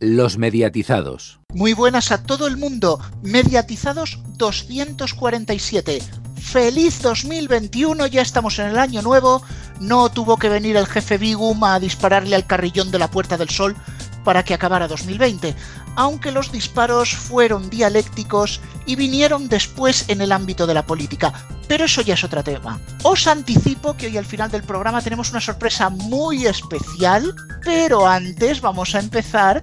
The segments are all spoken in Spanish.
Los mediatizados. Muy buenas a todo el mundo. Mediatizados 247. Feliz 2021, ya estamos en el año nuevo. No tuvo que venir el jefe Bigum a dispararle al carrillón de la Puerta del Sol para que acabara 2020, aunque los disparos fueron dialécticos y vinieron después en el ámbito de la política. Pero eso ya es otro tema. Os anticipo que hoy al final del programa tenemos una sorpresa muy especial, pero antes vamos a empezar,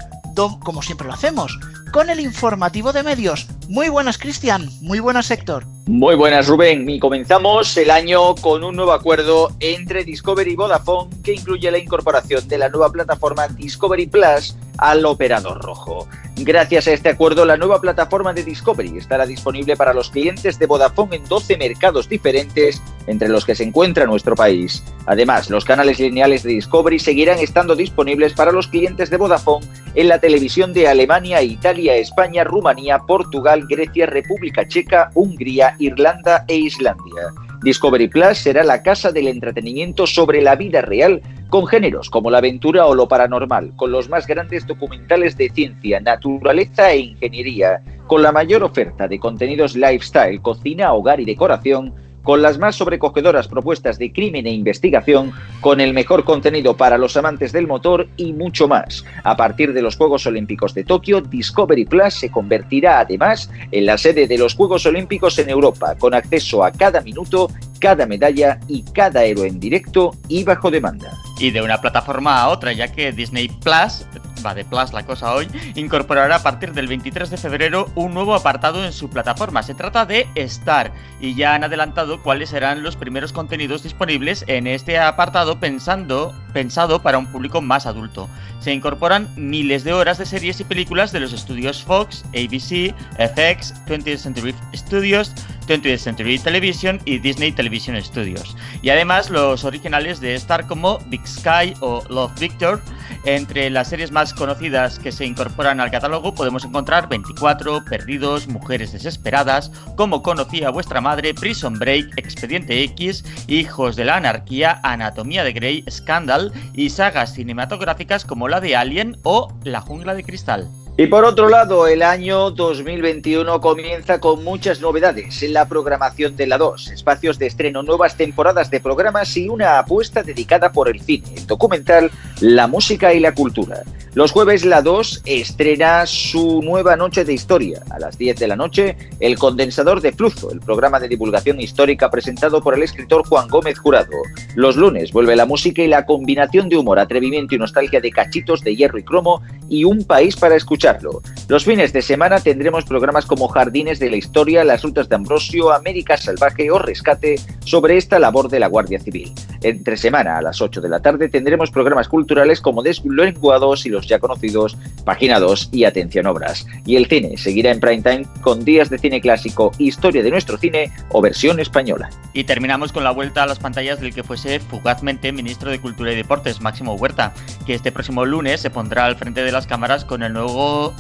como siempre lo hacemos, con el informativo de medios. Muy buenas, Cristian. Muy buenas, Héctor. Muy buenas, Rubén. Y comenzamos el año con un nuevo acuerdo entre Discovery y Vodafone que incluye la incorporación de la nueva plataforma Discovery Plus al operador rojo. Gracias a este acuerdo, la nueva plataforma de Discovery estará disponible para los clientes de Vodafone en 12 mercados diferentes, entre los que se encuentra nuestro país. Además, los canales lineales de Discovery seguirán estando disponibles para los clientes de Vodafone en la televisión de Alemania, Italia, España, Rumanía, Portugal, Grecia, República Checa, Hungría, Irlanda e Islandia. Discovery Plus será la casa del entretenimiento sobre la vida real, con géneros como la aventura o lo paranormal, con los más grandes documentales de ciencia, naturaleza e ingeniería, con la mayor oferta de contenidos lifestyle, cocina, hogar y decoración, con las más sobrecogedoras propuestas de crimen e investigación, con el mejor contenido para los amantes del motor y mucho más. A partir de los Juegos Olímpicos de Tokio, Discovery Plus se convertirá además en la sede de los Juegos Olímpicos en Europa, con acceso a cada minuto, cada medalla y cada héroe en directo y bajo demanda. Y de una plataforma a otra, ya que Disney Plus va de Plus la cosa hoy, incorporará a partir del 23 de febrero un nuevo apartado en su plataforma. Se trata de Star y ya han adelantado cuáles serán los primeros contenidos disponibles en este apartado pensado para un público más adulto. Se incorporan miles de horas de series y películas de los estudios Fox, ABC, FX, 20th Century Studios, 20th Century Television y Disney Television Studios. Y además los originales de Star como Big Sky o Love Victor. Entre las series más conocidas que se incorporan al catálogo podemos encontrar 24, Perdidos, Mujeres Desesperadas, Como conocía vuestra madre, Prison Break, Expediente X, Hijos de la Anarquía, Anatomía de Grey, Scandal y sagas cinematográficas como la de Alien o La Jungla de Cristal. Y por otro lado, el año 2021 comienza con muchas novedades en la programación de la 2, espacios de estreno, nuevas temporadas de programas y una apuesta dedicada por el cine, el documental, la música y la cultura. Los jueves la 2 estrena su nueva noche de historia. A las 10 de la noche, El Condensador de Flujo, el programa de divulgación histórica presentado por el escritor Juan Gómez Jurado. Los lunes vuelve la música y la combinación de humor, atrevimiento y nostalgia de cachitos de hierro y cromo y un país para escucharlo. Los fines de semana tendremos programas como Jardines de la Historia, Las Rutas de Ambrosio, América Salvaje o Rescate sobre esta labor de la Guardia Civil. Entre semana, a las 8 de la tarde, tendremos programas culturales como Deslenguados y los ya conocidos Página 2 y Atención Obras. Y el cine seguirá en prime time con días de cine clásico, historia de nuestro cine o versión española. Y terminamos con la vuelta a las pantallas del que fuese fugazmente ministro de Cultura y Deportes, Máximo Huerta, que este próximo lunes se pondrá al frente de las cámaras con el nuevo,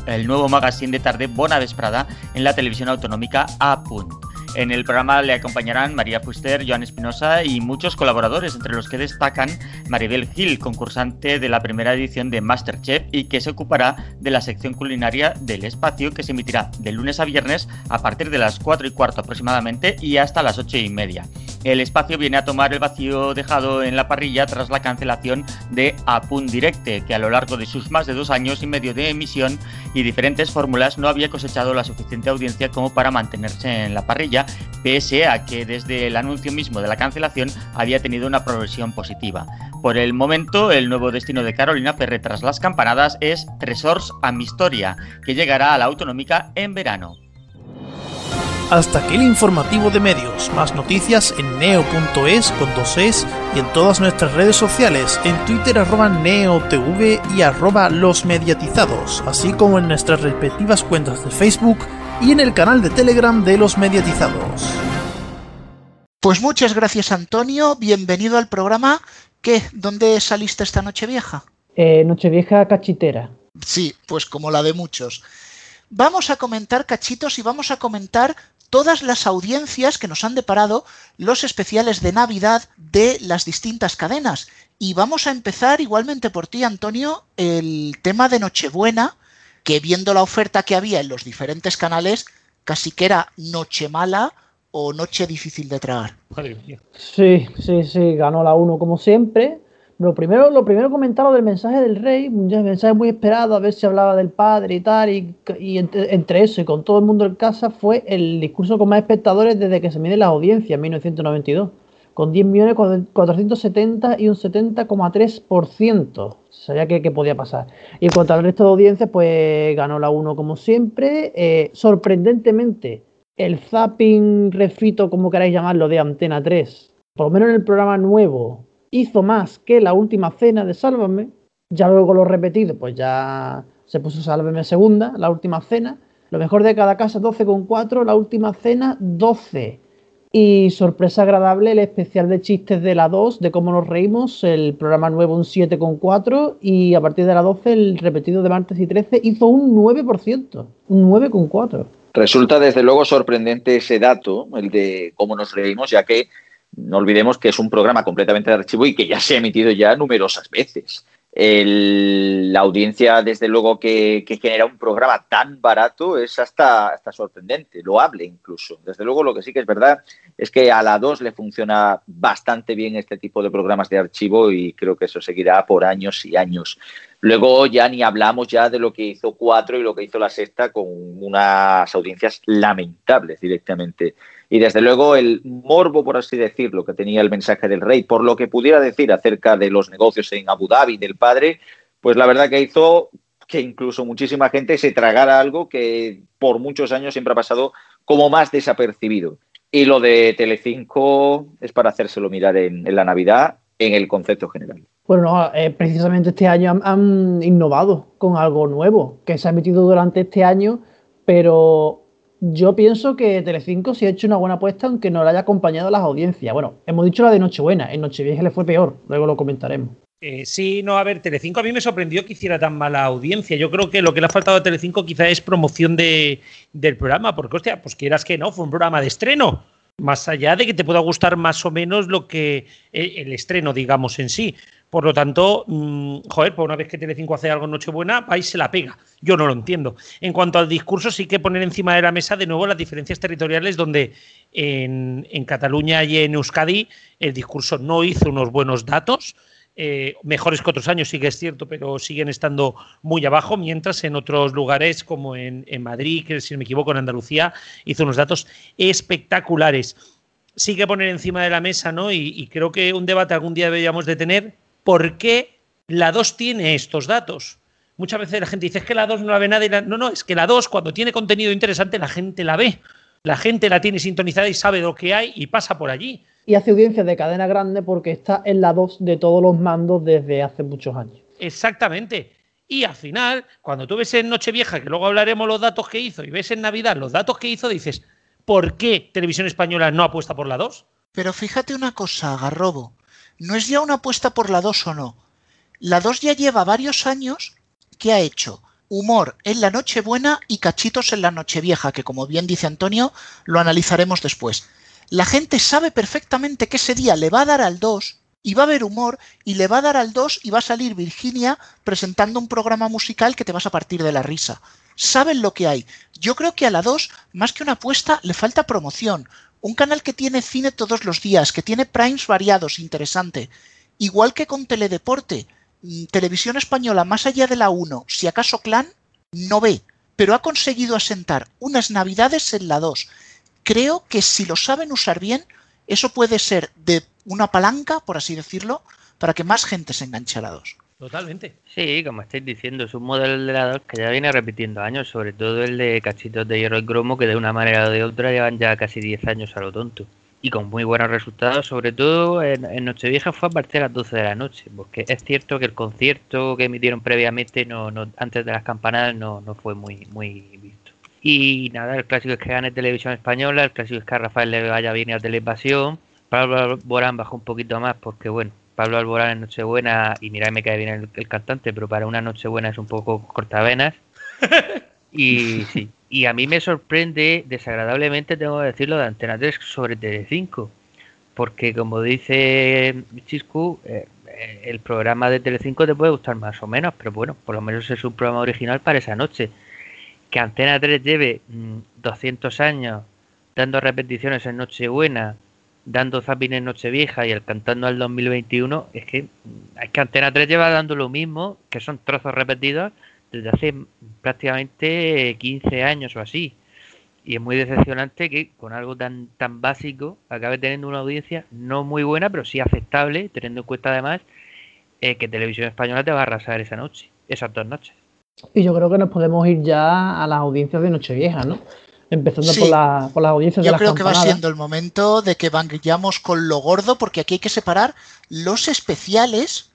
el nuevo magazine de tarde Bona Vesprada en la televisión autonómica A. En el programa le acompañarán María Fuster, Joan Espinosa y muchos colaboradores, entre los que destacan Maribel Gil, concursante de la primera edición de Masterchef y que se ocupará de la sección culinaria del espacio que se emitirá de lunes a viernes a partir de las 4 y cuarto aproximadamente y hasta las 8 y media. El espacio viene a tomar el vacío dejado en la parrilla tras la cancelación de Apun Directe, que a lo largo de sus más de dos años y medio de emisión y diferentes fórmulas no había cosechado la suficiente audiencia como para mantenerse en la parrilla, pese a que desde el anuncio mismo de la cancelación había tenido una progresión positiva. Por el momento, el nuevo destino de Carolina Perre tras las campanadas es Tresors a mi historia, que llegará a la autonómica en verano. Hasta aquí el informativo de medios. Más noticias en neo.es con dos es y en todas nuestras redes sociales, en Twitter arroba neotv y arroba los mediatizados, así como en nuestras respectivas cuentas de Facebook y en el canal de Telegram de los mediatizados. Pues muchas gracias Antonio, bienvenido al programa. ¿Qué? ¿Dónde saliste esta noche vieja? Eh, Nochevieja cachitera. Sí, pues como la de muchos. Vamos a comentar cachitos y vamos a comentar todas las audiencias que nos han deparado los especiales de Navidad de las distintas cadenas. Y vamos a empezar igualmente por ti, Antonio, el tema de Nochebuena, que viendo la oferta que había en los diferentes canales, casi que era noche mala o noche difícil de tragar. Sí, sí, sí, ganó la 1 como siempre. Lo primero, lo primero del mensaje del rey, un mensaje muy esperado, a ver si hablaba del padre y tal, y, entre, eso y con todo el mundo en casa fue el discurso con más espectadores desde que se mide la audiencia en 1992, con 10.470 y un 70,3%. Sabía que, que, podía pasar. Y en cuanto al resto de audiencias, pues ganó la 1 como siempre. Eh, sorprendentemente, el zapping refrito, como queráis llamarlo, de Antena 3, por lo menos en el programa nuevo, hizo más que la última cena de Sálvame. Ya luego lo repetido, pues ya se puso Sálvame segunda, la última cena. Lo mejor de cada casa 12,4, la última cena 12. Y sorpresa agradable, el especial de chistes de la 2, de cómo nos reímos, el programa nuevo un 7,4 y a partir de la 12 el repetido de martes y 13 hizo un 9%, un 9,4. Resulta desde luego sorprendente ese dato, el de cómo nos reímos, ya que no olvidemos que es un programa completamente de archivo y que ya se ha emitido ya numerosas veces. la audiencia, desde luego, que, genera un programa tan barato es hasta, hasta sorprendente, loable incluso. Desde luego, lo que sí que es verdad es que a la 2 le funciona bastante bien este tipo de programas de archivo y creo que eso seguirá por años y años. Luego ya ni hablamos ya de lo que hizo 4 y lo que hizo la sexta con unas audiencias lamentables directamente. Y desde luego el morbo, por así decirlo, que tenía el mensaje del rey, por lo que pudiera decir acerca de los negocios en Abu Dhabi del padre, pues la verdad que hizo que incluso muchísima gente se tragara algo que por muchos años siempre ha pasado como más desapercibido. Y lo de Telecinco es para hacérselo mirar en, la Navidad en el concepto general. Bueno, eh, precisamente este año han, innovado con algo nuevo que se ha emitido durante este año, pero yo pienso que Telecinco sí ha hecho una buena apuesta, aunque no le haya acompañado las audiencias. Bueno, hemos dicho la de Nochebuena, en Nochevieja le fue peor, luego lo comentaremos. Eh, sí, no, a ver, Telecinco a mí me sorprendió que hiciera tan mala audiencia. Yo creo que lo que le ha faltado a Telecinco quizá es promoción de, del programa, porque, hostia, pues quieras que no, fue un programa de estreno. Más allá de que te pueda gustar más o menos lo que eh, el estreno, digamos, en sí. Por lo tanto, mm, joder, pues una vez que Telecinco hace algo en Nochebuena, va y se la pega. Yo no lo entiendo. En cuanto al discurso, sí que poner encima de la mesa de nuevo las diferencias territoriales, donde en, Cataluña y en Euskadi el discurso no hizo unos buenos datos. Eh, mejores que otros años, sí que es cierto, pero siguen estando muy abajo, mientras en otros lugares, como en, Madrid, que si no me equivoco, en Andalucía, hizo unos datos espectaculares. Sí que poner encima de la mesa, ¿no? Y creo que un debate algún día deberíamos de tener por qué la 2 tiene estos datos. Muchas veces la gente dice es que la 2 no la ve nadie. No, no, es que la 2 cuando tiene contenido interesante la gente la ve. La gente la tiene sintonizada y sabe lo que hay y pasa por allí. Y hace audiencia de cadena grande porque está en la 2 de todos los mandos desde hace muchos años. Exactamente. Y al final, cuando tú ves en Nochevieja, que luego hablaremos los datos que hizo, y ves en Navidad los datos que hizo, dices, ¿por qué Televisión Española no apuesta por la 2? Pero fíjate una cosa, Garrobo no es ya una apuesta por la 2 o no. La 2 ya lleva varios años que ha hecho humor en la Nochebuena y cachitos en la Nochevieja, que como bien dice Antonio, lo analizaremos después. La gente sabe perfectamente que ese día le va a dar al 2 y va a haber humor y le va a dar al 2 y va a salir Virginia presentando un programa musical que te vas a partir de la risa. Saben lo que hay. Yo creo que a la 2, más que una apuesta, le falta promoción un canal que tiene cine todos los días, que tiene primes variados, interesante. Igual que con Teledeporte, mm, Televisión Española, más allá de la 1, si acaso Clan, no ve, pero ha conseguido asentar unas navidades en la 2. Creo que si lo saben usar bien, eso puede ser de una palanca, por así decirlo, para que más gente se enganche a la 2. Totalmente. Sí, como estáis diciendo, es un modelo de la 2 que ya viene repitiendo años, sobre todo el de cachitos de hierro y cromo, que de una manera o de otra llevan ya casi 10 años a lo tonto. Y con muy buenos resultados, sobre todo en, Nochevieja fue a partir de las 12 de la noche, porque es cierto que el concierto que emitieron previamente, no, no antes de las campanadas, no, no fue muy, muy visto. Y nada, el clásico es que gane Televisión Española, el clásico es que a Rafael le vaya bien a Televisión. Pablo Borán bajó un poquito más porque, bueno, Pablo Alborán en Nochebuena, y mira, me cae bien el, cantante, pero para una Nochebuena es un poco cortavenas. y sí, y a mí me sorprende desagradablemente, tengo que decirlo, de Antena 3 sobre Tele5, porque como dice Chiscu, eh, el programa de Telecinco te puede gustar más o menos, pero bueno, por lo menos es un programa original para esa noche. Que Antena 3 lleve 200 mm, años dando repeticiones en Nochebuena, dando zapping en Nochevieja y el cantando al 2021, es que, es que Antena 3 lleva dando lo mismo, que son trozos repetidos, desde hace prácticamente 15 años o así. Y es muy decepcionante que con algo tan, tan básico acabe teniendo una audiencia no muy buena, pero sí aceptable, teniendo en cuenta además eh, que Televisión Española te va a arrasar esa noche, esas dos noches. Y yo creo que nos podemos ir ya a las audiencias de Nochevieja, ¿no? Empezando por, la, por, las audiencias Yo de las creo que va siendo el momento de que vayamos con lo gordo, porque aquí hay que separar los especiales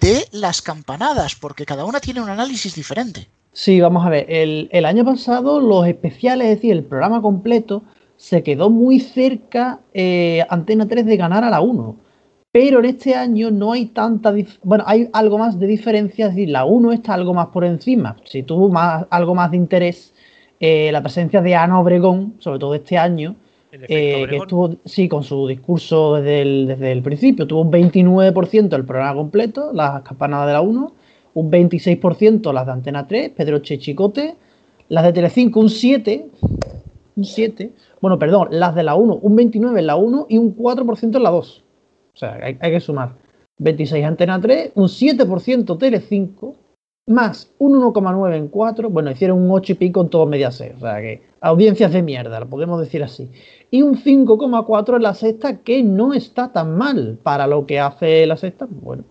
de las campanadas, porque cada una tiene un análisis diferente. Sí, vamos a ver. El, el año pasado los especiales, es decir, el programa completo, se quedó muy cerca eh, Antena 3 de ganar a la 1. Pero en este año no hay tanta. Bueno, hay algo más de diferencia, es decir, la 1 está algo más por encima. Si tuvo más, algo más de interés eh, la presencia de Ana Obregón, sobre todo este año, eh, que estuvo, sí, con su discurso desde el, desde el principio, tuvo un 29% del programa completo, las campanadas de la 1, un 26% las de Antena 3, Pedro Chicote, las de Telecinco un 7, un 7, bueno, perdón, las de la 1, un 29 en la 1 y un 4% en la 2. O sea, hay, hay que sumar. 26 Antena 3, un 7% Telecinco, más un 1,9 en 4, bueno, hicieron un 8 y pico en todo Mediaset, o sea que audiencias de mierda, lo podemos decir así. Y un 5,4 en la sexta, que no está tan mal para lo que hace la sexta, bueno.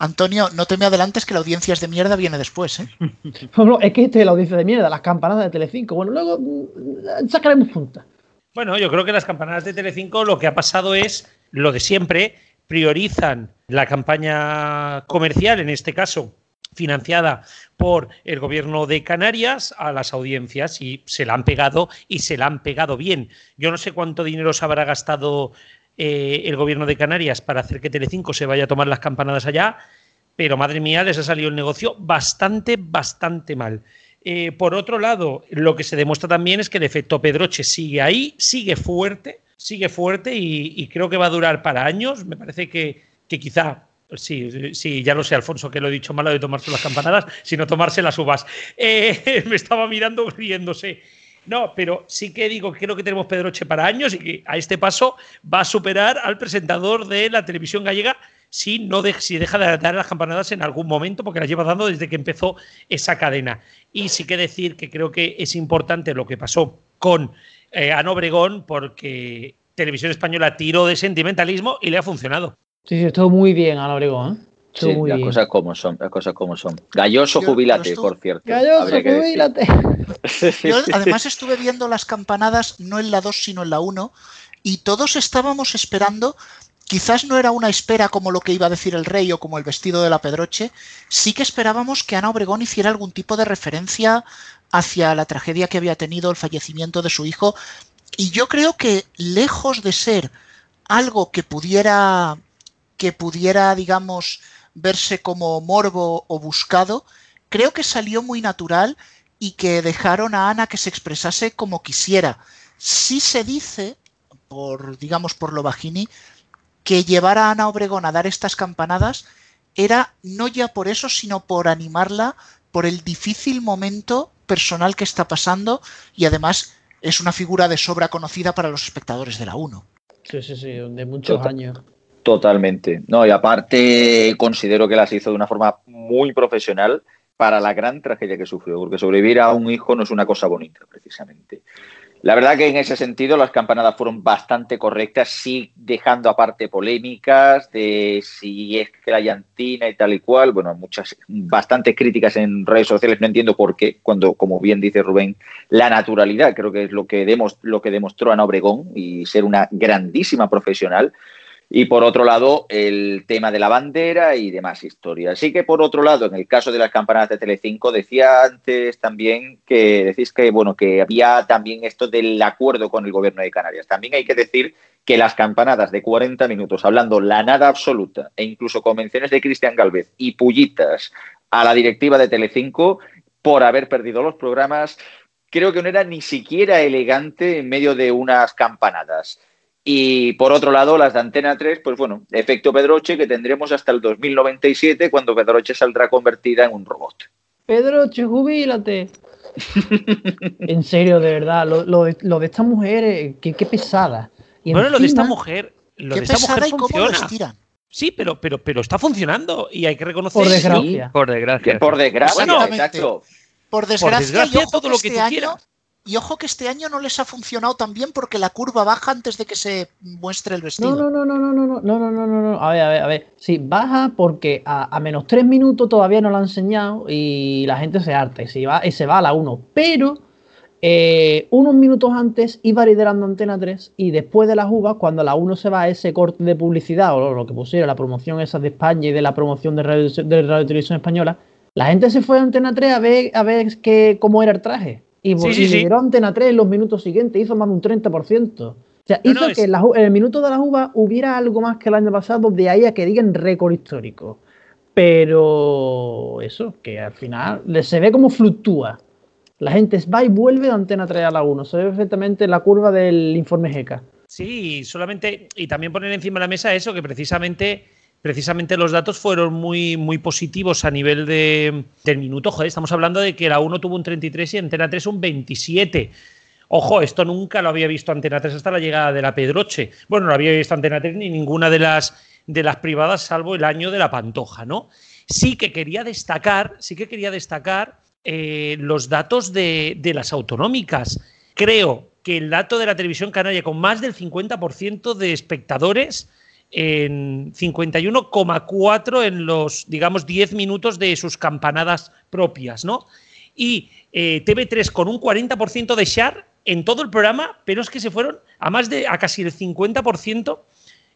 Antonio, no te me adelantes que la audiencia es de mierda viene después, ¿eh? bueno, es que este es la audiencia de mierda, las campanadas de Telecinco. Bueno, luego mm, sacaremos punta. Bueno, yo creo que las campanadas de Telecinco lo que ha pasado es lo de siempre, priorizan la campaña comercial, en este caso, financiada por el gobierno de Canarias a las audiencias y se la han pegado y se la han pegado bien. Yo no sé cuánto dinero se habrá gastado eh, el gobierno de Canarias para hacer que Telecinco se vaya a tomar las campanadas allá, pero madre mía, les ha salido el negocio bastante, bastante mal. Eh, por otro lado, lo que se demuestra también es que el efecto Pedroche sigue ahí, sigue fuerte, sigue fuerte y, creo que va a durar para años. Me parece que, que quizá Sí, sí, ya lo sé, Alfonso, que lo he dicho malo de tomarse las campanadas, sino tomarse las uvas. Eh, me estaba mirando riéndose. No, pero sí que digo que creo que tenemos Pedroche para años y que a este paso va a superar al presentador de la televisión gallega si, no si deja de dar las campanadas en algún momento, porque las lleva dando desde que empezó esa cadena. Y sí que decir que creo que es importante lo que pasó con eh, Ana Obregón, porque Televisión Española tiró de sentimentalismo y le ha funcionado. Sí, sí, estuvo muy bien Ana Obregón. ¿eh? Sí, las cosas como son, las cosas como son. Galloso jubilate, por cierto. Galloso jubilate. Yo además estuve viendo las campanadas no en la 2 sino en la 1 y todos estábamos esperando Quizás no era una espera como lo que iba a decir el rey o como el vestido de la Pedroche, sí que esperábamos que Ana Obregón hiciera algún tipo de referencia hacia la tragedia que había tenido el fallecimiento de su hijo. Y yo creo que lejos de ser algo que pudiera que pudiera, digamos, verse como morbo o buscado, creo que salió muy natural y que dejaron a Ana que se expresase como quisiera. Sí se dice, por, digamos, por lo bajini, que llevar a Ana Obregón a dar estas campanadas era no ya por eso, sino por animarla por el difícil momento personal que está pasando y además es una figura de sobra conocida para los espectadores de la 1. Sí, sí, sí, de muchos años. Totalmente. No, y aparte considero que las hizo de una forma muy profesional para la gran tragedia que sufrió, porque sobrevivir a un hijo no es una cosa bonita, precisamente. La verdad que en ese sentido las campanadas fueron bastante correctas, sí dejando aparte polémicas de si es que la llantina y tal y cual, bueno, muchas, bastantes críticas en redes sociales, no entiendo por qué, cuando, como bien dice Rubén, la naturalidad creo que es lo que, lo que demostró Ana Obregón y ser una grandísima profesional, y por otro lado, el tema de la bandera y demás historias. Así que por otro lado, en el caso de las campanadas de Telecinco, decía antes también que decís que bueno, que había también esto del acuerdo con el gobierno de Canarias. También hay que decir que las campanadas de 40 minutos, hablando la nada absoluta, e incluso convenciones de Cristian Galvez y pullitas a la directiva de Telecinco por haber perdido los programas, creo que no era ni siquiera elegante en medio de unas campanadas. Y por otro lado, las de Antena 3, pues bueno, efecto Pedroche que tendremos hasta el 2097 cuando Pedroche saldrá convertida en un robot. Pedroche, jubílate. en serio, de verdad, lo, lo de, lo de esta mujer, eh, qué, qué pesada. Y bueno, lo de esta encima- mujer, lo Qué de esta mujer pesada y cómo lo funciona. estiran. Sí, pero, pero, pero está funcionando y hay que reconocer. Por desgracia. Por desgracia. Que por desgracia, Bueno, exacto. Por desgracia, desgracia, y ojo todo lo que este tú año, quieras. Y ojo que este año no les ha funcionado tan bien porque la curva baja antes de que se muestre el vestido. No, no, no, no, no, no, no, no, no, no. A ver, a ver, a ver. Sí, baja porque a, a menos tres minutos todavía no lo han enseñado y la gente se harta y se va, y se va a la 1. Pero eh, unos minutos antes iba liderando Antena 3 y después de las uvas, cuando la 1 se va a ese corte de publicidad o lo que pusiera, la promoción esa de España y de la promoción de Radio, de radio Televisión Española, la gente se fue a Antena 3 a ver, a ver qué, cómo era el traje. Y, Sí, y sí, sí. Antena 3 en los minutos siguientes, hizo más de un 30%. O sea, No, hizo no, que en, el minuto de las uvas hubiera algo más que el año pasado, de ahí a que digan récord histórico. Pero eso, que al final se ve como fluctúa. La gente va y vuelve de Antena 3 a la 1. Se ve perfectamente la curva del informe GECA. Sí, solamente, y también poner encima de la mesa eso, que precisamente, precisamente los datos fueron muy, muy positivos a nivel de, del minuto. Estamos hablando de que la 1 tuvo un 33 y Antena 3 un 27. Ojo, esto nunca lo había visto Antena 3 hasta la llegada de la Pedroche. Bueno, no lo había visto Antena 3 ni ninguna de las, de las privadas, salvo el año de la Pantoja, ¿no? Sí que quería destacar, sí que quería destacar eh, los datos de, de las autonómicas. Creo que el dato de la televisión canaria con más del 50% de espectadores en 51,4 en los, digamos, 10 minutos de sus campanadas propias, ¿no? Y eh, TV3 con un 40% de share en todo el programa, pero es que se fueron a más de, a casi el 50%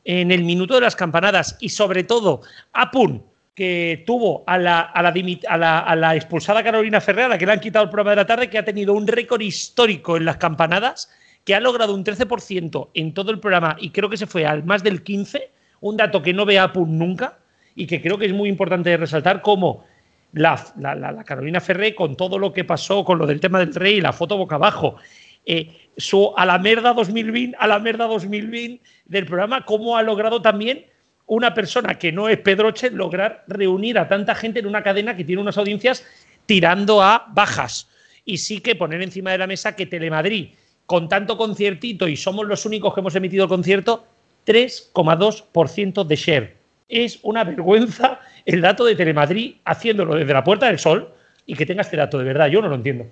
en el minuto de las campanadas y sobre todo Apun, que tuvo a la, a la, expulsada Carolina Ferrer, a la que le han quitado el programa de la tarde, que ha tenido un récord histórico en las campanadas, que ha logrado un 13% en todo el programa y creo que se fue al más del 15%, un dato que no ve Apun nunca y que creo que es muy importante resaltar como la, Carolina Ferré con todo lo que pasó con lo del tema del rey y la foto boca abajo. eh, su a la merda 2020, a la merda 2020 del programa, cómo ha logrado también una persona que no es Pedroche lograr reunir a tanta gente en una cadena que tiene unas audiencias tirando a bajas. Y sí que poner encima de la mesa que Telemadrid, con tanto conciertito y somos los únicos que hemos emitido el concierto, 3,2% de share. Es una vergüenza el dato de Telemadrid haciéndolo desde la Puerta del Sol y que tenga este dato, de verdad, yo no lo entiendo.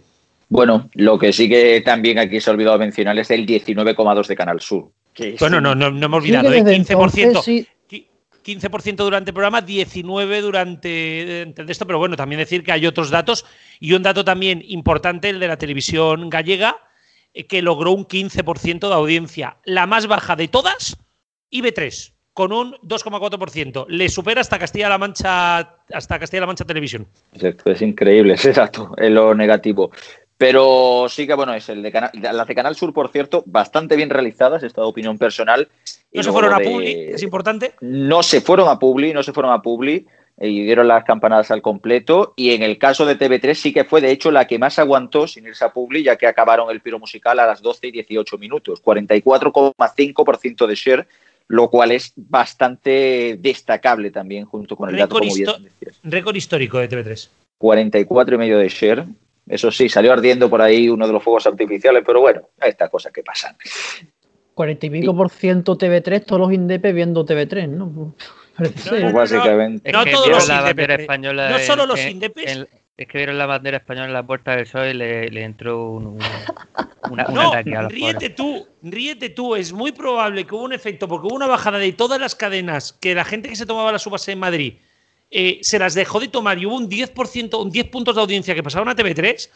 Bueno, lo que sí que también aquí se ha olvidado mencionar es el 19,2 de Canal Sur. que Bueno, un- no, no, no hemos olvidado, ¿eh? desde 15%. entonces sí- Qui- 15% durante el programa, 19% durante esto, pero bueno, también decir que hay otros datos y un dato también importante, el de la televisión gallega, que logró un 15% de audiencia, la más baja de todas, IB3, con un 2,4%. Le supera hasta Castilla-La Mancha, hasta Castilla-La Mancha Televisión. Exacto, es increíble ese dato, es lo negativo. Pero sí que, bueno, es el de Canal, las de Canal Sur, por cierto, bastante bien realizadas, esta opinión personal. Y No se fueron a Publi, es importante. No se fueron a Publi, no se fueron a Publi eh, y dieron las campanadas al completo. Y en el caso de TV3 sí que fue, de hecho, la que más aguantó sin irse a Publi, ya que acabaron el piro musical a las 12 y 18 minutos. 44,5% de share, lo cual es bastante destacable también, junto con el dato, Récord como bien. Récord histórico de TV3. 44 y medio de share. Eso sí, salió ardiendo por ahí uno de los fuegos artificiales, pero bueno, estas cosas que pasan. 40 y pico por ciento TV3, todos los indepes viendo TV3, ¿no? Parece No. Es que todos los la bandera española. no en- solo los indepes. en- es que vieron la bandera española en la puerta del sol y le, le entró un, un- una- un No, ataque a los ríete tú, ríete tú. Es muy probable que hubo un efecto, porque hubo una bajada de todas las cadenas que la gente que se tomaba las uvas en Madrid eh, se las dejó de tomar y hubo un 10%, un 10 puntos de audiencia que pasaron a TV3.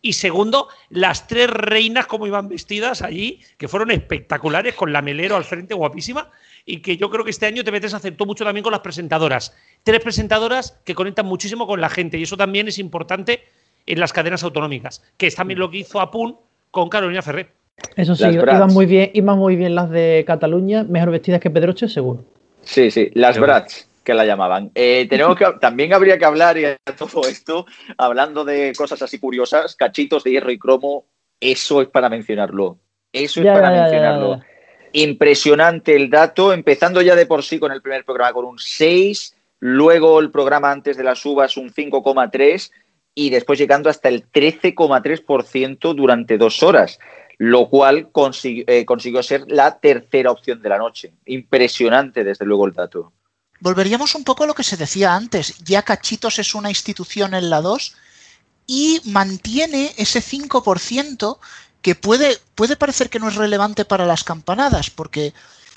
Y segundo, las tres reinas como iban vestidas allí, que fueron espectaculares, con la melero al frente, guapísima, y que yo creo que este año TV3 acertó mucho también con las presentadoras. Tres presentadoras que conectan muchísimo con la gente, y eso también es importante en las cadenas autonómicas, que es también lo que hizo Apun con Carolina Ferrer. Eso sí, iban muy bien, iban muy bien las de Cataluña, mejor vestidas que Pedroche, seguro. Sí, sí, las Brats, que la llamaban. Eh, tenemos que, también habría que hablar, y todo esto, hablando de cosas así curiosas, cachitos de hierro y cromo, eso es para mencionarlo. Eso es Ya, para ya, mencionarlo. ya, Impresionante el dato, empezando ya de por sí con el primer programa con un 6, luego el programa antes de las uvas un 5,3 y después llegando hasta el 13,3% durante dos horas, lo cual consiguió, eh, consiguió ser la tercera opción de la noche. Impresionante, desde luego, el dato. Volveríamos un poco a lo que se decía antes. Ya Cachitos es una institución en la 2 y mantiene ese 5% que puede, puede parecer que no es relevante para las campanadas, porque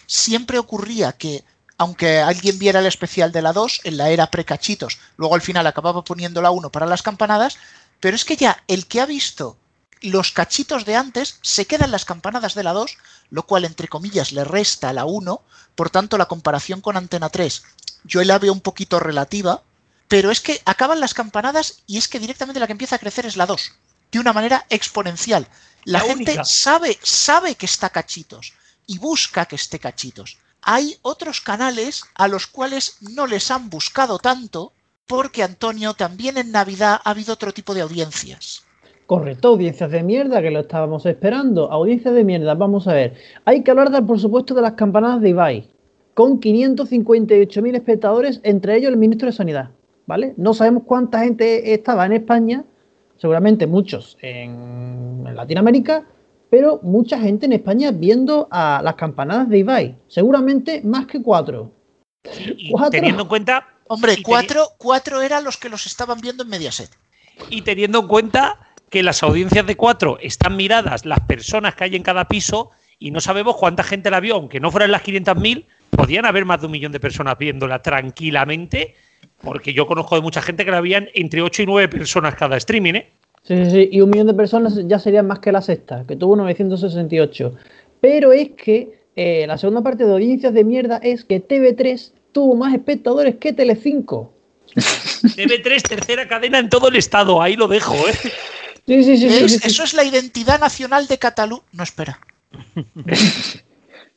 siempre ocurría que aunque alguien viera el especial de la 2 en la era precachitos, luego al final acababa poniendo la 1 para las campanadas, pero es que ya el que ha visto los cachitos de antes se queda en las campanadas de la 2, lo cual entre comillas le resta la 1, por tanto la comparación con Antena 3 yo la veo un poquito relativa, pero es que acaban las campanadas y es que directamente la que empieza a crecer es la 2, de una manera exponencial. La, La gente única. sabe, sabe que está cachitos y busca que esté cachitos. Hay otros canales a los cuales no les han buscado tanto porque, Antonio, también en Navidad ha habido otro tipo de audiencias. Correcto, audiencias de mierda que lo estábamos esperando. Audiencias de mierda, vamos a ver. Hay que hablar, por supuesto, de las campanadas de Ibai, con 558.000 espectadores, entre ellos el ministro de Sanidad. ¿Vale? No sabemos cuánta gente estaba en España, seguramente muchos en, en Latinoamérica, pero mucha gente en España viendo a las campanadas de Ibai. Seguramente más que cuatro. Y Cuatro. teniendo en cuenta Hombre, cuatro, cuatro eran los que los estaban viendo en Mediaset. y teniendo en cuenta que las audiencias de cuatro están miradas las personas que hay en cada piso y no sabemos cuánta gente la vio, aunque no fueran las 500.000, podían haber más de un millón de personas viéndola tranquilamente, porque yo conozco de mucha gente que la veían entre 8 y 9 personas cada streaming, ¿eh? Sí, sí, sí, y un millón de personas ya serían más que la sexta, que tuvo 968. Pero es que eh, la segunda parte de audiencias de mierda es que TV3 tuvo más espectadores que Telecinco. TV3, tercera cadena en todo el estado, ahí lo dejo, ¿eh? Sí, sí, sí. Eso es la identidad nacional de Cataluña. No, espera.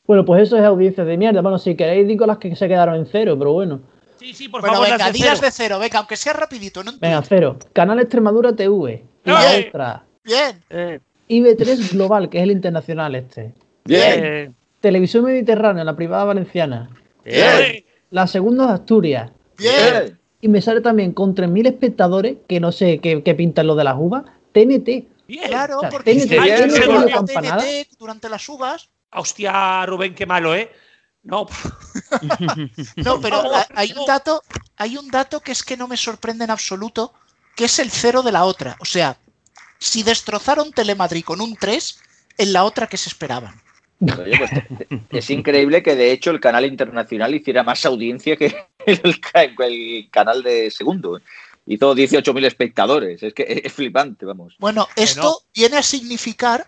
Bueno, pues eso es audiencias de mierda. Bueno, si queréis digo las que se quedaron en cero, pero bueno. Sí, sí, por Bueno, favor, venga, las de días cero. de cero. Venga, aunque sea rapidito. No Venga, cero. Canal Extremadura TV. Y la ¡Eh! otra. Bien. Eh, IB3 Global, que es el internacional este. eh, Televisión Mediterránea, la privada valenciana. Eh, La segunda de Asturias. Bien. Y me sale también con 3.000 espectadores, que no sé qué, qué pintan lo de las uvas. TNT. Bien. Claro, porque TNT, si alguien se. TNT durante las uvas. Hostia, Rubén, qué malo, ¿eh? No, No, pero hay un dato, hay un dato que es que no me sorprende en absoluto, que es el cero de la otra. O sea, si destrozaron Telemadrid con un 3, en la otra que se esperaban. Oye, pues, es increíble que de hecho el canal internacional hiciera más audiencia que el canal de segundo. Hizo 18.000 espectadores. Es que es flipante, vamos. Bueno, esto viene a significar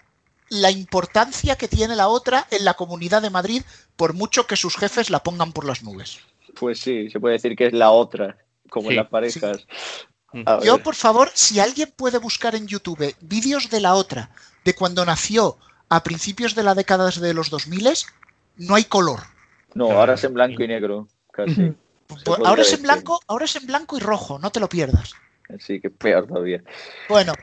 la importancia que tiene la otra en la comunidad de Madrid, por mucho que sus jefes la pongan por las nubes. Pues sí, se puede decir que es la otra, como Sí, en las parejas. sí. A Yo, por favor, si alguien puede buscar en YouTube vídeos de la otra, de cuando nació a principios de la década de los 2000, no hay color. No, ahora es en blanco y negro, casi. Pues ahora es en blanco, ahora es en blanco y rojo, no te lo pierdas. Así que peor todavía. Bueno,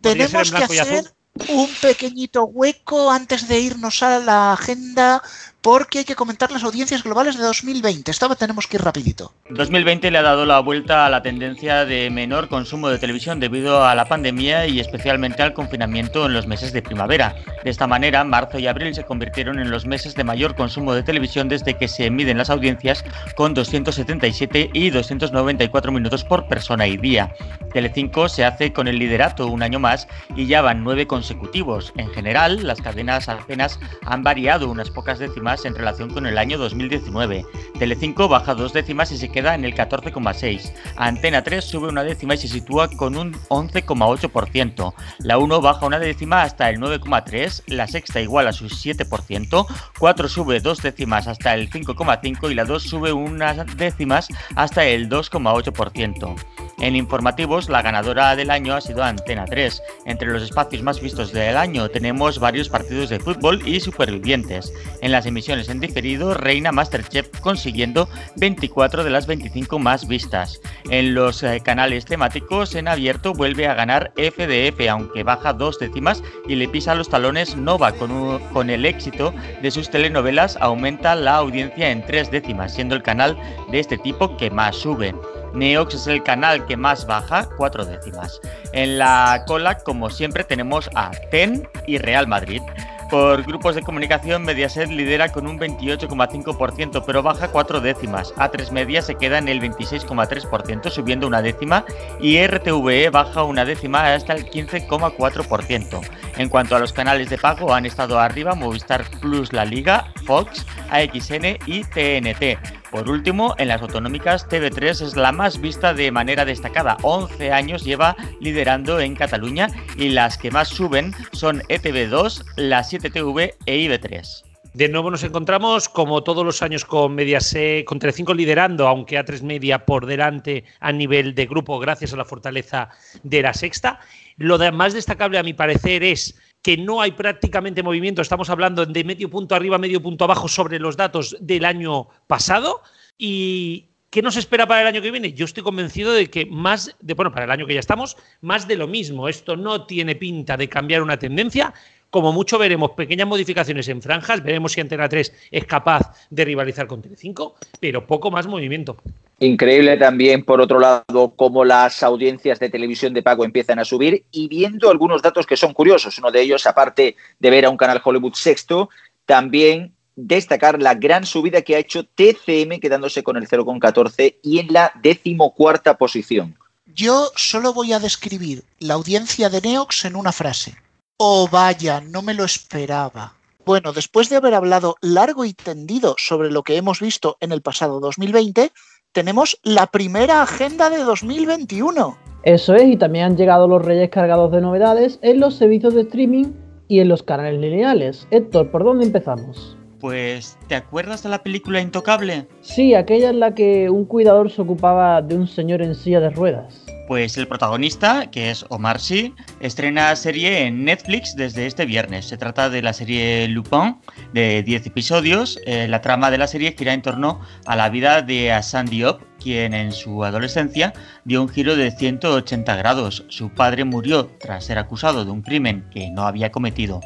tenemos que hacer un pequeñito hueco antes de irnos a la agenda porque hay que comentar las audiencias globales de 2020. Esta tenemos que ir rapidito. 2020 le ha dado la vuelta a la tendencia de menor consumo de televisión debido a la pandemia y especialmente al confinamiento en los meses de primavera. De esta manera, marzo y abril se convirtieron en los meses de mayor consumo de televisión desde que se miden las audiencias con 277 y 294 minutos por persona y día. Telecinco se hace con el liderato un año más y ya van nueve consecutivos. En general, las cadenas apenas han variado unas pocas décimas en relación con el año 2019. Telecinco baja dos décimas y se queda en el 14,6. Antena 3 sube una décima y se sitúa con un 11,8%. La 1 baja una décima hasta el 9,3. La sexta igual a su 7%. 4 sube dos décimas hasta el 5,5 y la 2 sube unas décimas hasta el 2,8%. En informativos, la ganadora del año ha sido Antena 3. Entre los espacios más vistos del año tenemos varios partidos de fútbol y supervivientes. En las emisiones en diferido reina Masterchef consiguiendo 24 de las 25 más vistas. En los eh, canales temáticos en abierto vuelve a ganar FDF, aunque baja dos décimas y le pisa los talones Nova. Con, con el éxito de sus telenovelas aumenta la audiencia en tres décimas, siendo el canal de este tipo que más sube. Neox es el canal que más baja, cuatro décimas. En la cola, como siempre, tenemos a TEN y Real Madrid. Por grupos de comunicación, Mediaset lidera con un 28,5%, pero baja cuatro décimas. A3 Media se queda en el 26,3%, subiendo una décima, y RTVE baja una décima hasta el 15,4%. En cuanto a los canales de pago, han estado arriba Movistar Plus La Liga, Fox, AXN y TNT. Por último, en las autonómicas, TV3 es la más vista de manera destacada. 11 años lleva liderando en Cataluña y las que más suben son ETV2, la 7TV e IB3. De nuevo nos encontramos, como todos los años, con Mediaset, con Telecinco liderando, aunque A3 Media por delante a nivel de grupo, gracias a la fortaleza de la sexta. Lo más destacable, a mi parecer, es que no hay prácticamente movimiento. Estamos hablando de medio punto arriba, medio punto abajo sobre los datos del año pasado. ¿Y qué nos espera para el año que viene? Yo estoy convencido de que más, de, bueno, para el año que ya estamos, más de lo mismo. Esto no tiene pinta de cambiar una tendencia. Como mucho veremos pequeñas modificaciones en franjas, veremos si Antena 3 es capaz de rivalizar con Telecinco, pero poco más movimiento. Increíble también, por otro lado, cómo las audiencias de televisión de pago empiezan a subir y viendo algunos datos que son curiosos. Uno de ellos, aparte de ver a un canal Hollywood sexto, también destacar la gran subida que ha hecho TCM quedándose con el 0,14 y en la decimocuarta posición. Yo solo voy a describir la audiencia de Neox en una frase. Oh, vaya, no me lo esperaba. Bueno, después de haber hablado largo y tendido sobre lo que hemos visto en el pasado 2020, tenemos la primera agenda de 2021. Eso es, y también han llegado los reyes cargados de novedades en los servicios de streaming y en los canales lineales. Héctor, ¿por dónde empezamos? Pues, ¿te acuerdas de la película Intocable? Sí, aquella en la que un cuidador se ocupaba de un señor en silla de ruedas. Pues el protagonista, que es Omar Sy, estrena serie en Netflix desde este viernes. Se trata de la serie Lupin, de 10 episodios. Eh, la trama de la serie gira en torno a la vida de Hassan Diop, quien en su adolescencia dio un giro de 180 grados. Su padre murió tras ser acusado de un crimen que no había cometido.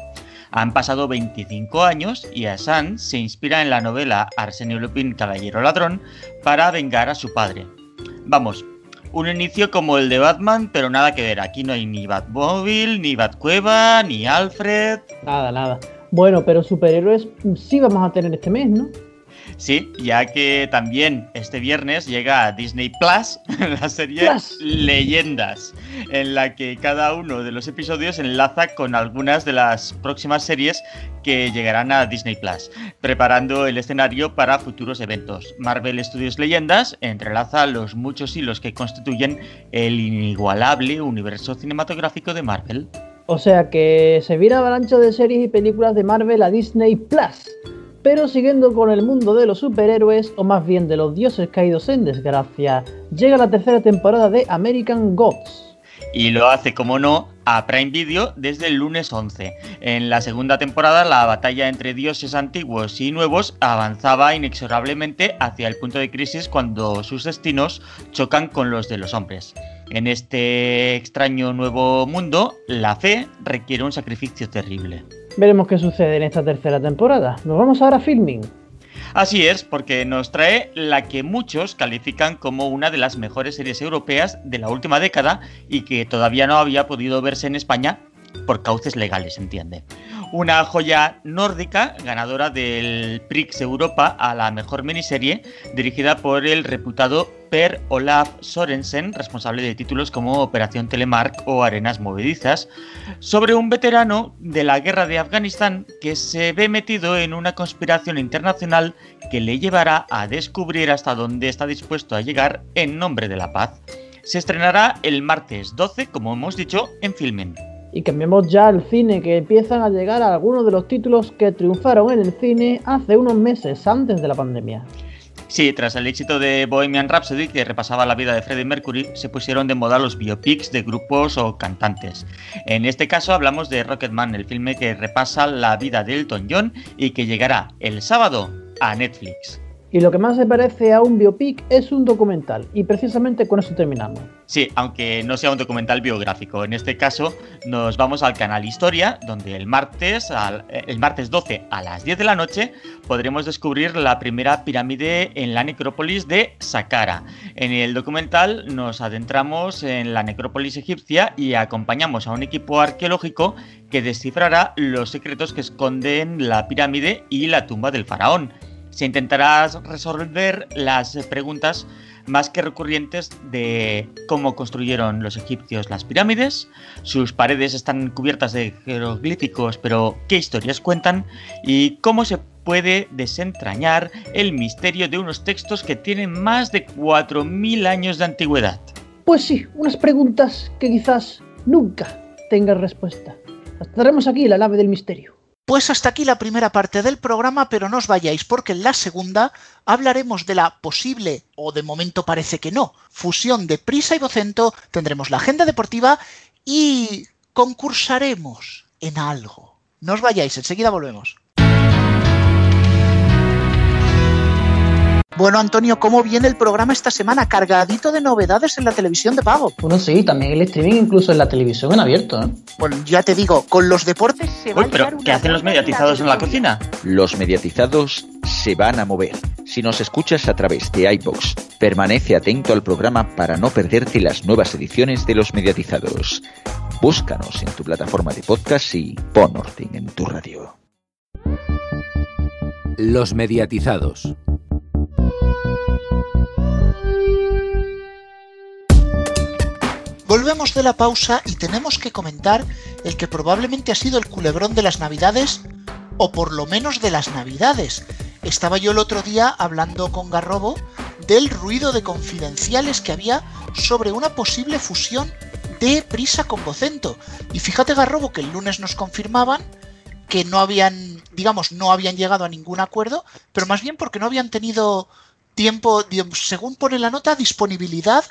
Han pasado 25 años y Hassan se inspira en la novela Arsenio Lupin, Caballero Ladrón, para vengar a su padre. Vamos, un inicio como el de Batman, pero nada que ver. Aquí no hay ni Batmóvil, ni Batcueva, ni Alfred. Nada, nada. Bueno, pero superhéroes sí vamos a tener este mes, ¿no? Sí, ya que también este viernes llega a Disney Plus la serie Leyendas, en la que cada uno de los episodios enlaza con algunas de las próximas series que llegarán a Disney Plus, preparando el escenario para futuros eventos. Marvel Studios Leyendas entrelaza los muchos hilos que constituyen el inigualable universo cinematográfico de Marvel. O sea que se viene avalancha de series y películas de Marvel a Disney Plus. Pero siguiendo con el mundo de los superhéroes, o más bien de los dioses caídos en desgracia, llega la tercera temporada de American Gods. Y lo hace, como no, a Prime Video desde el lunes 11. En la segunda temporada, la batalla entre dioses antiguos y nuevos avanzaba inexorablemente hacia el punto de crisis cuando sus destinos chocan con los de los hombres. En este extraño nuevo mundo, la fe requiere un sacrificio terrible. Veremos qué sucede en esta tercera temporada. Nos vamos ahora a filming. Así es, porque nos trae la que muchos califican como una de las mejores series europeas de la última década y que todavía no había podido verse en España por cauces legales, entiende. Una joya nórdica, ganadora del Prix Europa a la mejor miniserie, dirigida por el reputado Per Olaf Sorensen, responsable de títulos como Operación Telemark o Arenas Movedizas, sobre un veterano de la guerra de Afganistán que se ve metido en una conspiración internacional que le llevará a descubrir hasta dónde está dispuesto a llegar en nombre de la paz. Se estrenará el martes 12, como hemos dicho, en Filmen. Y cambiamos ya al cine, que empiezan a llegar algunos de los títulos que triunfaron en el cine hace unos meses antes de la pandemia. Sí, tras el éxito de Bohemian Rhapsody, que repasaba la vida de Freddie Mercury, se pusieron de moda los biopics de grupos o cantantes. En este caso hablamos de Rocketman, el filme que repasa la vida de Elton John y que llegará el sábado a Netflix. Y lo que más se parece a un biopic es un documental. Y precisamente con eso terminamos. Sí, aunque no sea un documental biográfico. En este caso nos vamos al canal Historia, donde el martes, el martes 12 a las 10 de la noche podremos descubrir la primera pirámide en la necrópolis de Saqqara. En el documental nos adentramos en la necrópolis egipcia y acompañamos a un equipo arqueológico que descifrará los secretos que esconden la pirámide y la tumba del faraón se intentará resolver las preguntas más que recurrentes de cómo construyeron los egipcios las pirámides, sus paredes están cubiertas de jeroglíficos, pero qué historias cuentan y cómo se puede desentrañar el misterio de unos textos que tienen más de 4.000 años de antigüedad. Pues sí, unas preguntas que quizás nunca tengan respuesta. Estaremos aquí la nave del misterio. Pues hasta aquí la primera parte del programa, pero no os vayáis porque en la segunda hablaremos de la posible, o de momento parece que no, fusión de Prisa y Vocento, tendremos la agenda deportiva y concursaremos en algo. No os vayáis, enseguida volvemos. Bueno, Antonio, ¿cómo viene el programa esta semana? Cargadito de novedades en la televisión de pago. Bueno, sí, también el streaming incluso en la televisión en abierto. ¿eh? Bueno, ya te digo, con los deportes se va pero ¿qué hacen los mediatizados en la cocina? Los mediatizados se van a mover. Si nos escuchas a través de iBox, permanece atento al programa para no perderte las nuevas ediciones de los mediatizados. Búscanos en tu plataforma de podcast y pon orden en tu radio. Los mediatizados. Volvemos de la pausa y tenemos que comentar el que probablemente ha sido el culebrón de las navidades, o por lo menos de las navidades. Estaba yo el otro día hablando con Garrobo del ruido de confidenciales que había sobre una posible fusión de Prisa con Vocento. Y fíjate Garrobo que el lunes nos confirmaban que no habían, digamos, no habían llegado a ningún acuerdo, pero más bien porque no habían tenido tiempo, según pone la nota, disponibilidad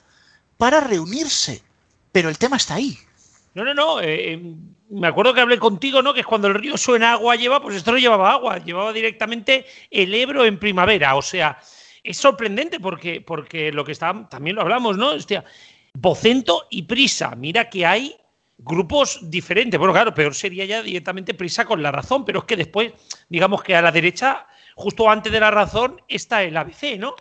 para reunirse pero el tema está ahí. No, no, no. Eh, eh, me acuerdo que hablé contigo, ¿no? Que es cuando el río suena agua lleva, pues esto no llevaba agua, llevaba directamente el Ebro en primavera. O sea, es sorprendente porque, porque lo que está, también lo hablamos, ¿no? Hostia, Bocento y Prisa. Mira que hay grupos diferentes. Bueno, claro, peor sería ya directamente Prisa con la razón, pero es que después, digamos que a la derecha, justo antes de la razón, está el ABC, ¿no?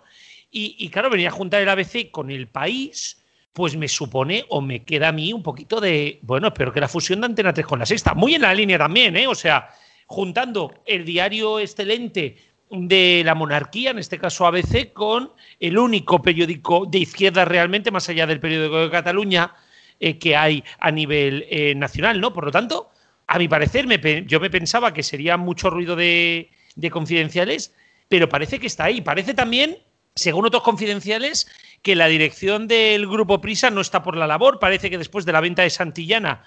Y, y claro, venía a juntar el ABC con el país pues me supone o me queda a mí un poquito de, bueno, espero que la fusión de Antena 3 con la sexta, muy en la línea también, ¿eh? O sea, juntando el diario excelente de la monarquía, en este caso ABC, con el único periódico de izquierda realmente, más allá del periódico de Cataluña, eh, que hay a nivel eh, nacional, ¿no? Por lo tanto, a mi parecer, yo me pensaba que sería mucho ruido de, de confidenciales, pero parece que está ahí. Parece también, según otros confidenciales, que la dirección del grupo Prisa no está por la labor. Parece que después de la venta de Santillana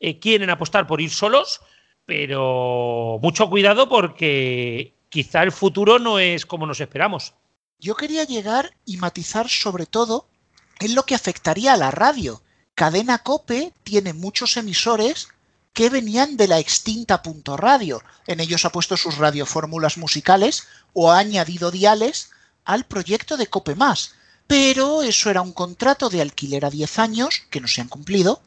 eh, quieren apostar por ir solos, pero mucho cuidado porque quizá el futuro no es como nos esperamos. Yo quería llegar y matizar sobre todo en lo que afectaría a la radio. Cadena Cope tiene muchos emisores que venían de la extinta Punto Radio. En ellos ha puesto sus radiofórmulas musicales o ha añadido diales al proyecto de Cope Más pero eso era un contrato de alquiler a 10 años, que no se han cumplido,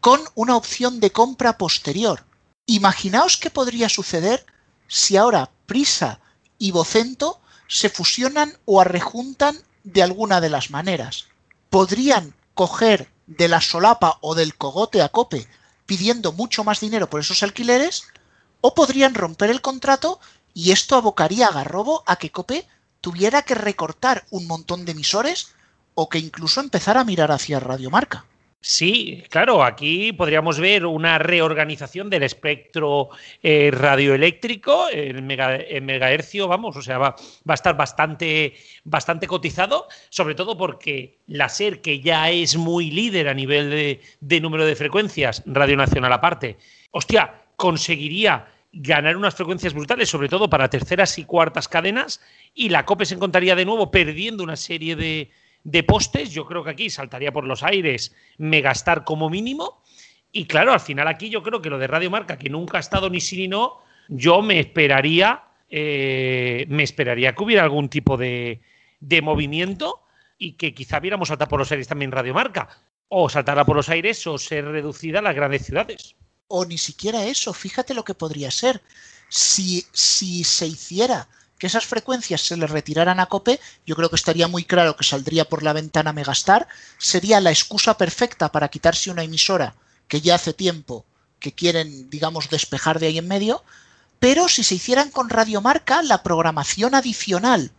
con una opción de compra posterior. Imaginaos qué podría suceder si ahora Prisa y Vocento se fusionan o arrejuntan de alguna de las maneras. Podrían coger de la solapa o del cogote a cope pidiendo mucho más dinero por esos alquileres, o podrían romper el contrato y esto abocaría a Garrobo a que Cope tuviera que recortar un montón de emisores o que incluso empezara a mirar hacia Radiomarca. Sí, claro, aquí podríamos ver una reorganización del espectro eh, radioeléctrico, el, mega, megahercio, vamos, o sea, va, a estar bastante, bastante cotizado, sobre todo porque la SER, que ya es muy líder a nivel de, de número de frecuencias, Radio Nacional aparte, hostia, conseguiría ganar unas frecuencias brutales, sobre todo para terceras y cuartas cadenas, y la COPE se encontraría de nuevo perdiendo una serie de, de postes. Yo creo que aquí saltaría por los aires Megastar como mínimo. Y claro, al final aquí yo creo que lo de Radio Marca, que nunca ha estado ni sí ni no, yo me esperaría, eh, me esperaría que hubiera algún tipo de, de movimiento y que quizá viéramos saltar por los aires también Radio Marca. O saltará por los aires o ser reducida a las grandes ciudades. O ni siquiera eso, fíjate lo que podría ser. Si, si se hiciera que esas frecuencias se le retiraran a Cope, yo creo que estaría muy claro que saldría por la ventana Megastar, sería la excusa perfecta para quitarse una emisora que ya hace tiempo que quieren, digamos, despejar de ahí en medio, pero si se hicieran con Radiomarca, la programación adicional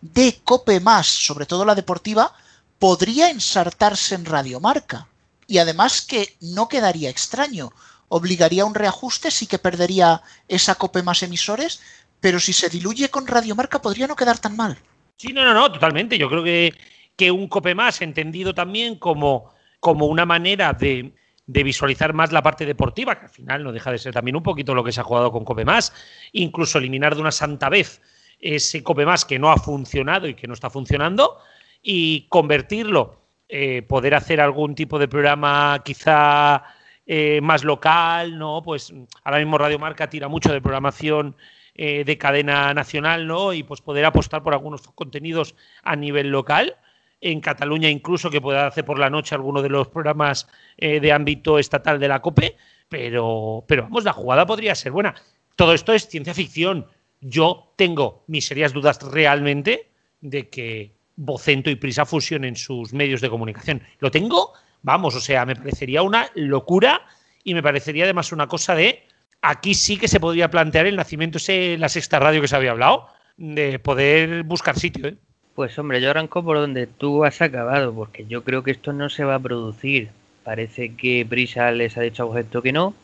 de Cope más, sobre todo la deportiva, podría ensartarse en Radiomarca. Y además que no quedaría extraño, obligaría a un reajuste, sí que perdería esa Cope más emisores, pero si se diluye con Radiomarca podría no quedar tan mal. Sí, no, no, no, totalmente. Yo creo que, que un Cope más entendido también como, como una manera de, de visualizar más la parte deportiva, que al final no deja de ser también un poquito lo que se ha jugado con Cope más, incluso eliminar de una santa vez ese Cope más que no ha funcionado y que no está funcionando y convertirlo, eh, poder hacer algún tipo de programa quizá eh, más local, ¿no? Pues ahora mismo Radio Marca tira mucho de programación eh, de cadena nacional, ¿no? Y pues poder apostar por algunos contenidos a nivel local. En Cataluña incluso que pueda hacer por la noche alguno de los programas de ámbito estatal de la COPE, pero, pero vamos, la jugada podría ser buena. Todo esto es ciencia ficción. Yo tengo mis serias dudas realmente de que Vocento y Prisa fusionen sus medios de comunicación. Lo tengo, vamos, o sea, me parecería una locura y me parecería además una cosa de aquí sí que se podría plantear el nacimiento ese la sexta radio que se había hablado de poder buscar sitio. ¿eh? Pues hombre, yo arranco por donde tú has acabado, porque yo creo que esto no se va a producir. Parece que Prisa les ha dicho a Vocento que no.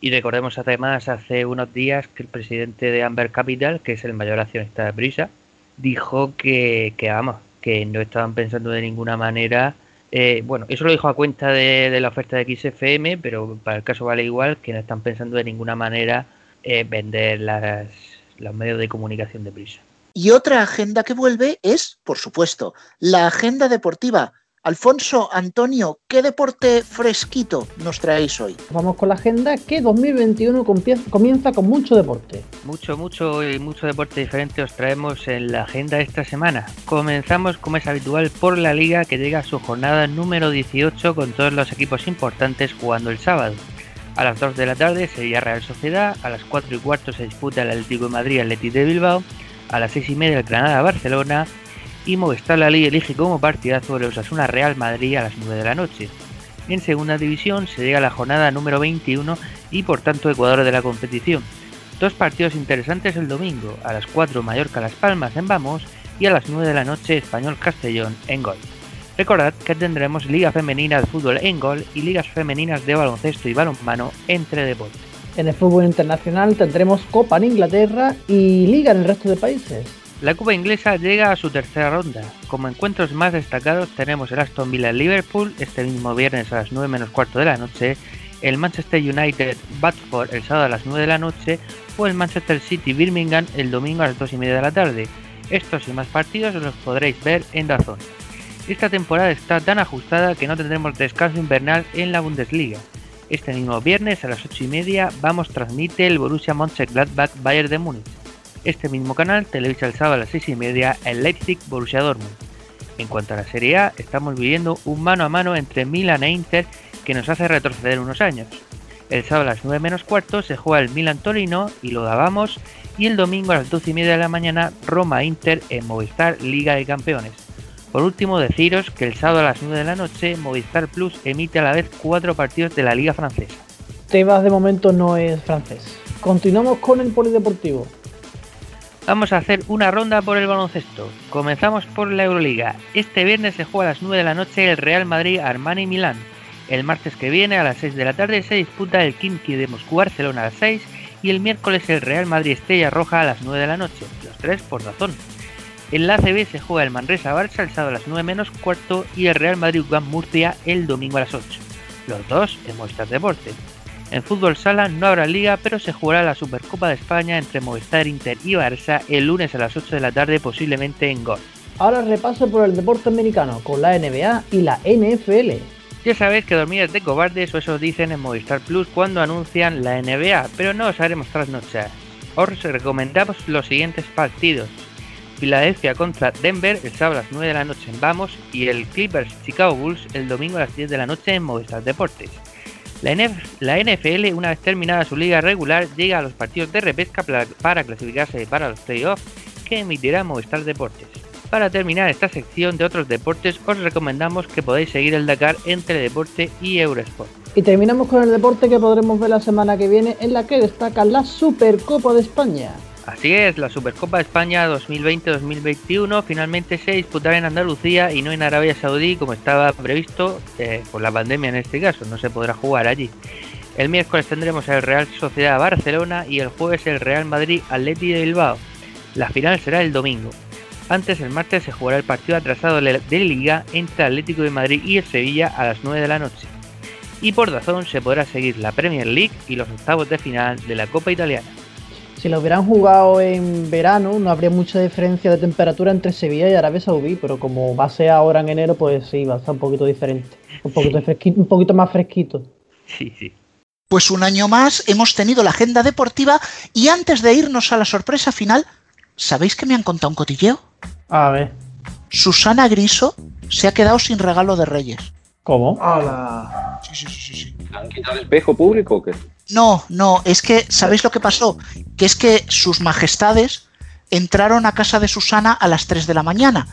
Y recordemos además hace unos días que el presidente de Amber Capital, que es el mayor accionista de Prisa, dijo que, que vamos, que no estaban pensando de ninguna manera. Eh, bueno, eso lo dijo a cuenta de, la oferta de XFM, pero para el caso vale igual que no están pensando de ninguna manera eh, vender las, los medios de comunicación de prisa. Y otra agenda que vuelve es, por supuesto, la agenda deportiva. Alfonso, Antonio, ¿qué deporte fresquito nos traéis hoy? Vamos con la agenda que 2021 comienza con mucho deporte. Mucho, mucho y mucho deporte diferente os traemos en la agenda esta semana. Comenzamos, como es habitual, por la liga que llega a su jornada número 18 con todos los equipos importantes jugando el sábado. A las 2 de la tarde sería Real Sociedad, a las 4 y cuarto se disputa el Atlético de Madrid Atlético de Bilbao, a las 6 y media el Granada Barcelona, y Movistar La Liga elige como partidazo el Osasuna Real Madrid a las 9 de la noche. En segunda división se llega a la jornada número 21 y por tanto Ecuador de la competición. Dos partidos interesantes el domingo, a las 4 Mallorca Las Palmas en Vamos y a las 9 de la noche Español Castellón en Gol. Recordad que tendremos Liga Femenina de Fútbol en Gol y Ligas Femeninas de Baloncesto y Balonmano entre deportes. En el fútbol internacional tendremos Copa en Inglaterra y Liga en el resto de países. La Copa Inglesa llega a su tercera ronda. Como encuentros más destacados tenemos el Aston Villa Liverpool este mismo viernes a las 9 menos cuarto de la noche, el Manchester United Watford el sábado a las 9 de la noche o el Manchester City Birmingham el domingo a las 2 y media de la tarde. Estos y más partidos los podréis ver en Dazón. Esta temporada está tan ajustada que no tendremos descanso invernal en la Bundesliga. Este mismo viernes a las 8 y media vamos transmite el Borussia Mönchengladbach Bayern de Múnich. Este mismo canal televisa el sábado a las 6 y media el Leipzig Borussia Dortmund. En cuanto a la Serie A, estamos viviendo un mano a mano entre Milan e Inter que nos hace retroceder unos años. El sábado a las 9 menos cuarto se juega el Milan Torino y lo dábamos y el domingo a las 12 y media de la mañana Roma Inter en Movistar Liga de Campeones. Por último deciros que el sábado a las 9 de la noche Movistar Plus emite a la vez cuatro partidos de la Liga Francesa. Tebas de momento no es francés. Continuamos con el polideportivo. Vamos a hacer una ronda por el baloncesto. Comenzamos por la Euroliga. Este viernes se juega a las 9 de la noche el Real Madrid Armani Milán. El martes que viene a las 6 de la tarde se disputa el Kimki de Moscú Barcelona a las 6 y el miércoles el Real Madrid Estrella Roja a las 9 de la noche, los tres por razón. En la ACB se juega el Manresa Barça el sábado a las 9 menos cuarto y el Real Madrid UCAM Murcia el domingo a las 8. Los dos en Movistar Deporte. En fútbol sala no habrá liga, pero se jugará la Supercopa de España entre Movistar Inter y Barça el lunes a las 8 de la tarde, posiblemente en Gol. Ahora repaso por el deporte americano con la NBA y la NFL. Ya sabéis que dormir es de cobardes o eso dicen en Movistar Plus cuando anuncian la NBA, pero no os haremos trasnochar. Os recomendamos los siguientes partidos. Filadelfia contra Denver el sábado a las 9 de la noche en Vamos y el Clippers Chicago Bulls el domingo a las 10 de la noche en Movistar Deportes. La, NFL, una vez terminada su liga regular, llega a los partidos de repesca para clasificarse para los playoffs que emitirá Movistar Deportes. Para terminar esta sección de otros deportes, os recomendamos que podáis seguir el Dakar entre Deporte y Eurosport. Y terminamos con el deporte que podremos ver la semana que viene, en la que destaca la Supercopa de España. Así es, la Supercopa de España 2020-2021 finalmente se disputará en Andalucía y no en Arabia Saudí como estaba previsto eh, por la pandemia en este caso, no se podrá jugar allí. El miércoles tendremos el Real Sociedad Barcelona y el jueves el Real Madrid Atleti de Bilbao. La final será el domingo. Antes, el martes, se jugará el partido atrasado de Liga entre Atlético de Madrid y el Sevilla a las 9 de la noche. Y por razón se podrá seguir la Premier League y los octavos de final de la Copa Italiana. Si lo hubieran jugado en verano, no habría mucha diferencia de temperatura entre Sevilla y Arabia Saudí, pero como va a ser ahora en enero, pues sí, va a estar un poquito diferente. Un poquito, un poquito más fresquito. Sí, sí. Pues un año más hemos tenido la agenda deportiva y antes de irnos a la sorpresa final, ¿sabéis que me han contado un cotilleo? A ver. Susana Griso se ha quedado sin regalo de Reyes. ¿Cómo? ¡Hala! Sí, sí, sí, sí. ¿Han quitado el espejo público o qué? No, no, es que, ¿sabéis lo que pasó? Que es que sus majestades entraron a casa de Susana a las 3 de la mañana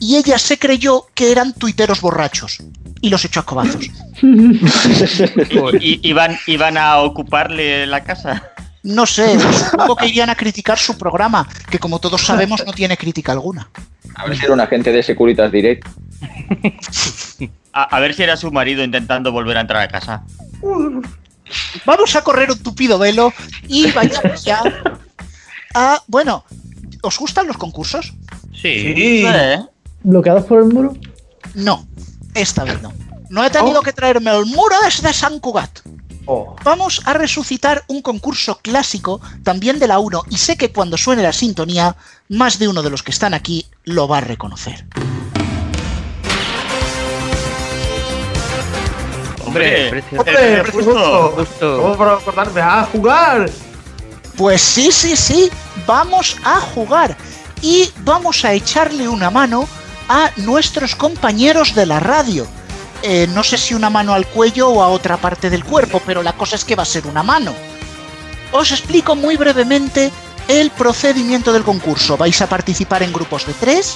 y ella se creyó que eran tuiteros borrachos y los echó a cobazos. ¿Y, iban, ¿Iban a ocuparle la casa? No sé, supongo que irían a criticar su programa, que como todos sabemos no tiene crítica alguna. A ver si era un agente de Securitas Direct. A, ver si era su marido intentando volver a entrar a casa. Vamos a correr un tupido velo y vayamos ya a... Bueno, ¿os gustan los concursos? Sí. ¿Bloqueados por el muro? No, esta vez no. No he tenido que traerme el muro desde San Cugat. Oh. Vamos a resucitar un concurso clásico también de la 1 y sé que cuando suene la sintonía, más de uno de los que están aquí lo va a reconocer. Hombre, precio- Hombre, precio justo. ¿Cómo para acordarme? ¡A jugar! Pues sí, sí, sí, vamos a jugar y vamos a echarle una mano a nuestros compañeros de la radio. Eh, no sé si una mano al cuello o a otra parte del cuerpo, pero la cosa es que va a ser una mano. Os explico muy brevemente el procedimiento del concurso. Vais a participar en grupos de tres.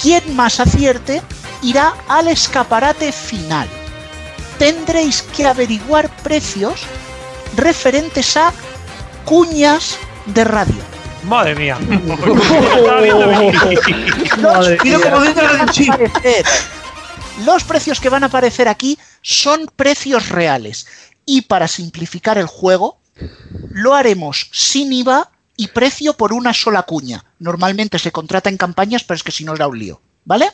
Quien más acierte irá al escaparate final. Tendréis que averiguar precios referentes a cuñas de radio. Madre mía. Los precios que van a aparecer aquí son precios reales. Y para simplificar el juego, lo haremos sin IVA y precio por una sola cuña. Normalmente se contrata en campañas, pero es que si no da un lío. ¿Vale?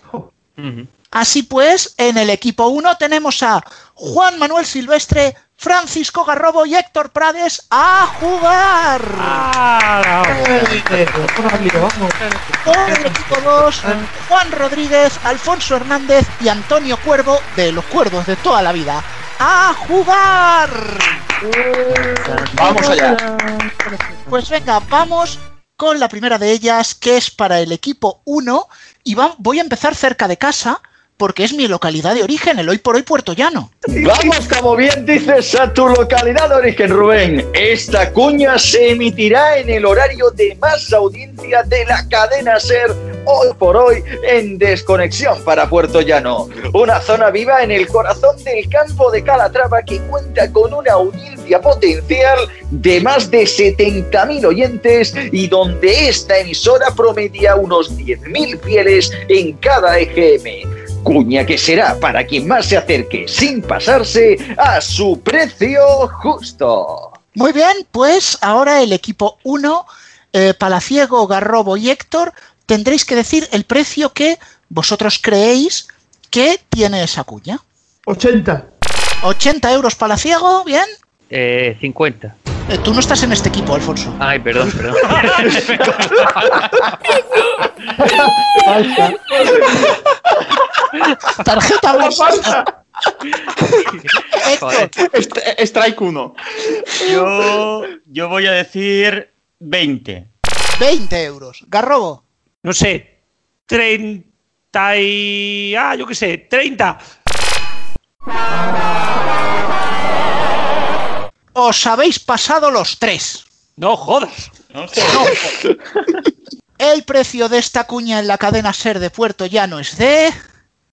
Así pues, en el equipo 1 tenemos a Juan Manuel Silvestre, Francisco Garrobo y Héctor Prades a jugar. Vamos. Por el equipo 2, Juan Rodríguez, Alfonso Hernández y Antonio Cuervo, de los cuervos de toda la vida, a jugar. Vamos allá. Pues venga, vamos con la primera de ellas, que es para el equipo 1. Y voy a empezar cerca de casa, porque es mi localidad de origen, el hoy por hoy Puerto Llano. Vamos, como bien dices, a tu localidad de origen, Rubén. Esta cuña se emitirá en el horario de más audiencia de la cadena Ser, hoy por hoy, en Desconexión para Puerto Llano. Una zona viva en el corazón del campo de Calatrava que cuenta con una audiencia potencial de más de 70.000 oyentes y donde esta emisora promedia unos 10.000 fieles en cada EGM. Cuña que será para quien más se acerque sin pasarse a su precio justo. Muy bien, pues ahora el equipo 1, eh, Palaciego, Garrobo y Héctor, tendréis que decir el precio que vosotros creéis que tiene esa cuña. 80. 80 euros Palaciego, bien. Eh, 50. Eh, tú no estás en este equipo, Alfonso. Ay, perdón, perdón. Tarjeta blanca. Strike 1. Yo, yo voy a decir 20. 20 euros. Garrobo. No sé, 30 y... Ah, yo qué sé, 30. Os habéis pasado los tres. No jodas. El precio de esta cuña en la cadena Ser de Puerto Llano es de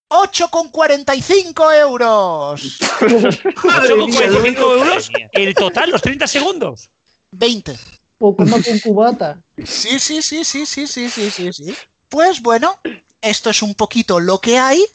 8,45 euros. 8,45 euros el total, los 30 segundos. 20. Poco más que un cubata. Sí, sí, sí, sí, sí, sí, sí, sí, sí. Pues bueno, esto es un poquito lo que hay,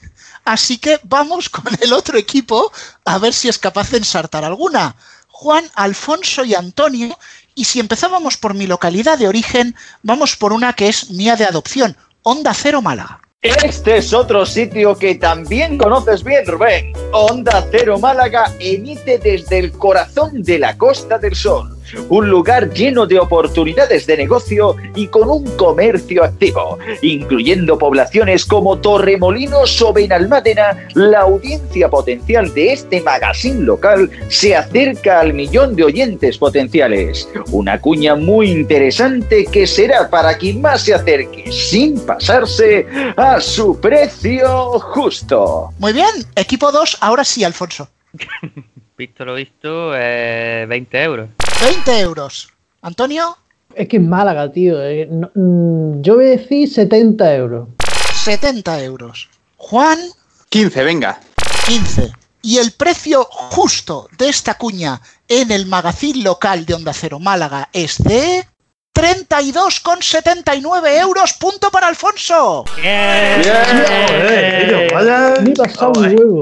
así que vamos con el otro equipo a ver si es capaz de ensartar alguna. Juan, Alfonso y Antonio, y si empezábamos por mi localidad de origen, vamos por una que es mía de adopción, Onda Cero Málaga. Este es otro sitio que también conoces bien, Rubén. Onda Cero Málaga emite desde el corazón de la Costa del Sol. Un lugar lleno de oportunidades de negocio y con un comercio activo, incluyendo poblaciones como Torremolinos o Benalmádena. La audiencia potencial de este magazine local se acerca al millón de oyentes potenciales. Una cuña muy interesante que será para quien más se acerque sin pasarse a su precio justo. Muy bien, equipo 2, ahora sí, Alfonso. Visto lo visto, eh, 20 euros. 20 euros. Antonio, Es que es Málaga, tío. eh, no- mm, yo voy a decir 70 euros. 70 euros. Juan, 15, venga. 15. Y el precio justo de esta cuña en el magazine local de Onda Cero Málaga es de 32,79 euros. Punto para Alfonso. Bien. tío, vaya. Ni pasado un huevo.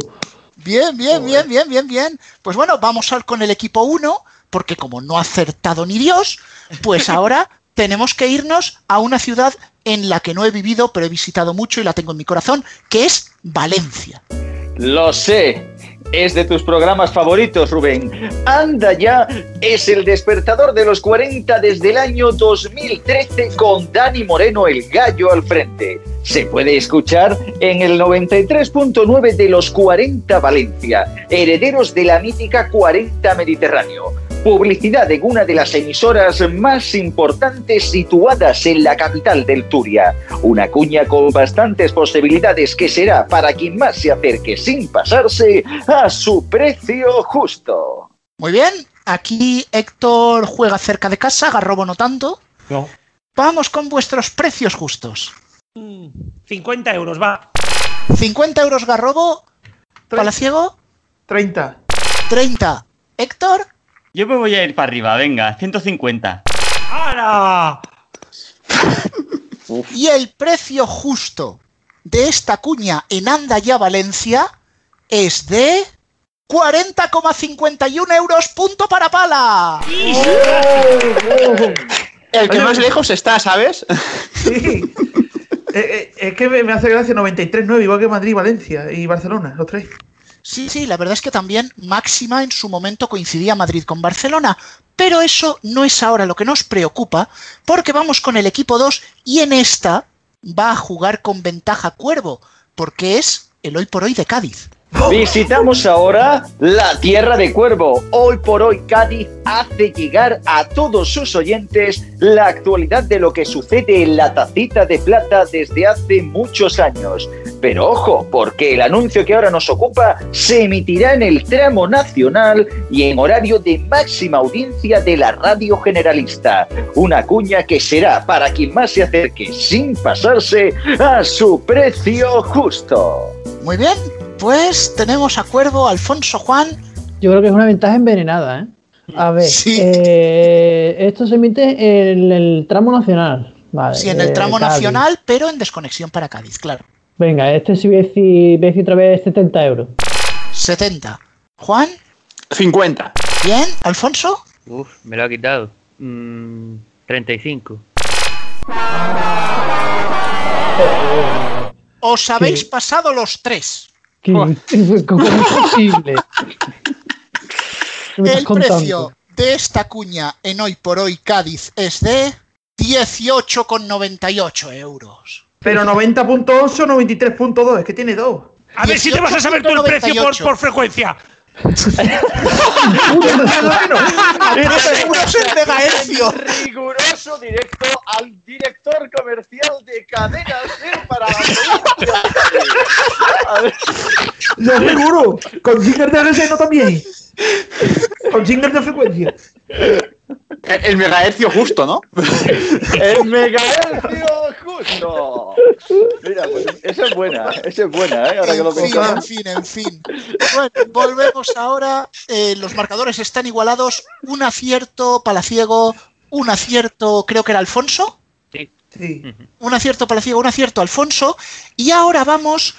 Bien, bien, bien, bien, bien, bien. Pues bueno, vamos al con el equipo 1, porque como no ha acertado ni Dios, pues ahora tenemos que irnos a una ciudad en la que no he vivido, pero he visitado mucho y la tengo en mi corazón, que es Valencia. Lo sé. Es de tus programas favoritos, Rubén. Anda ya es el despertador de los 40 desde el año 2013 con Dani Moreno el gallo al frente. Se puede escuchar en el 93.9 de los 40 Valencia, herederos de la mítica 40 Mediterráneo. Publicidad en una de las emisoras más importantes situadas en la capital del Turia. Una cuña con bastantes posibilidades que será para quien más se acerque sin pasarse a su precio justo. Muy bien, aquí Héctor juega cerca de casa, Garrobo no tanto. No. Vamos con vuestros precios justos. Mm, 50 euros, va. 50 euros Garrobo, Palaciego, 30. 30. Héctor, Yo me voy a ir para arriba, venga, 150. ¡Hala! y el precio justo de esta cuña en Andaya, Valencia, es de 40,51 euros. Punto para Pala. El que más lejos está, ¿sabes? Sí. Eh, eh, es que me, me hace gracia 93-9, igual que Madrid, Valencia y Barcelona, los tres. Sí, sí, la verdad es que también máxima en su momento coincidía Madrid con Barcelona. Pero eso no es ahora lo que nos preocupa, porque vamos con el equipo 2 y en esta va a jugar con ventaja Cuervo, porque es el hoy por hoy de Cádiz. Visitamos ahora la tierra de Cuervo. Hoy por hoy Cádiz hace llegar a todos sus oyentes la actualidad de lo que sucede en la tacita de plata desde hace muchos años. Pero ojo, porque el anuncio que ahora nos ocupa se emitirá en el tramo nacional y en horario de máxima audiencia de la radio generalista. Una cuña que será para quien más se acerque sin pasarse a su precio justo. Muy bien, pues tenemos a Cuervo, Alfonso Juan. Yo creo que es una ventaja envenenada, ¿eh? A ver, Sí. eh, esto se emite en el tramo nacional. Vale, Sí, en el eh, tramo Cádiz. nacional, pero en desconexión para Cádiz, claro. Venga, este sí voy a decir, voy a decir otra vez 70 euros. 70. Juan, 50. bien. Alfonso, Uf, me lo ha quitado. Mm, 35. os habéis Sí. pasado los tres. ¿Qué- ¿Cómo es posible? ¿Qué me estás El contando? precio de esta cuña en hoy por hoy Cádiz es de 18,98 euros. Pero 90.8 o 93.2, es que tiene dos. A ver si te vas a saber tú el precio por, 18,98. por frecuencia. Megahercio. Riguroso directo al director comercial de Cadenas Ser para la Lo seguro. Con jingle de RSN también. Con jingle de frecuencia. El, el megahercio justo, ¿no? el megahercio justo. Mira, pues esa es buena, esa es buena, ¿eh? Ahora que lo En fin, en fin, en fin. Bueno, volvemos ahora. Eh, los marcadores están igualados. Un acierto Palaciego, un acierto, creo que era Alfonso. Sí. Un acierto Palaciego, un acierto Alfonso. Y ahora vamos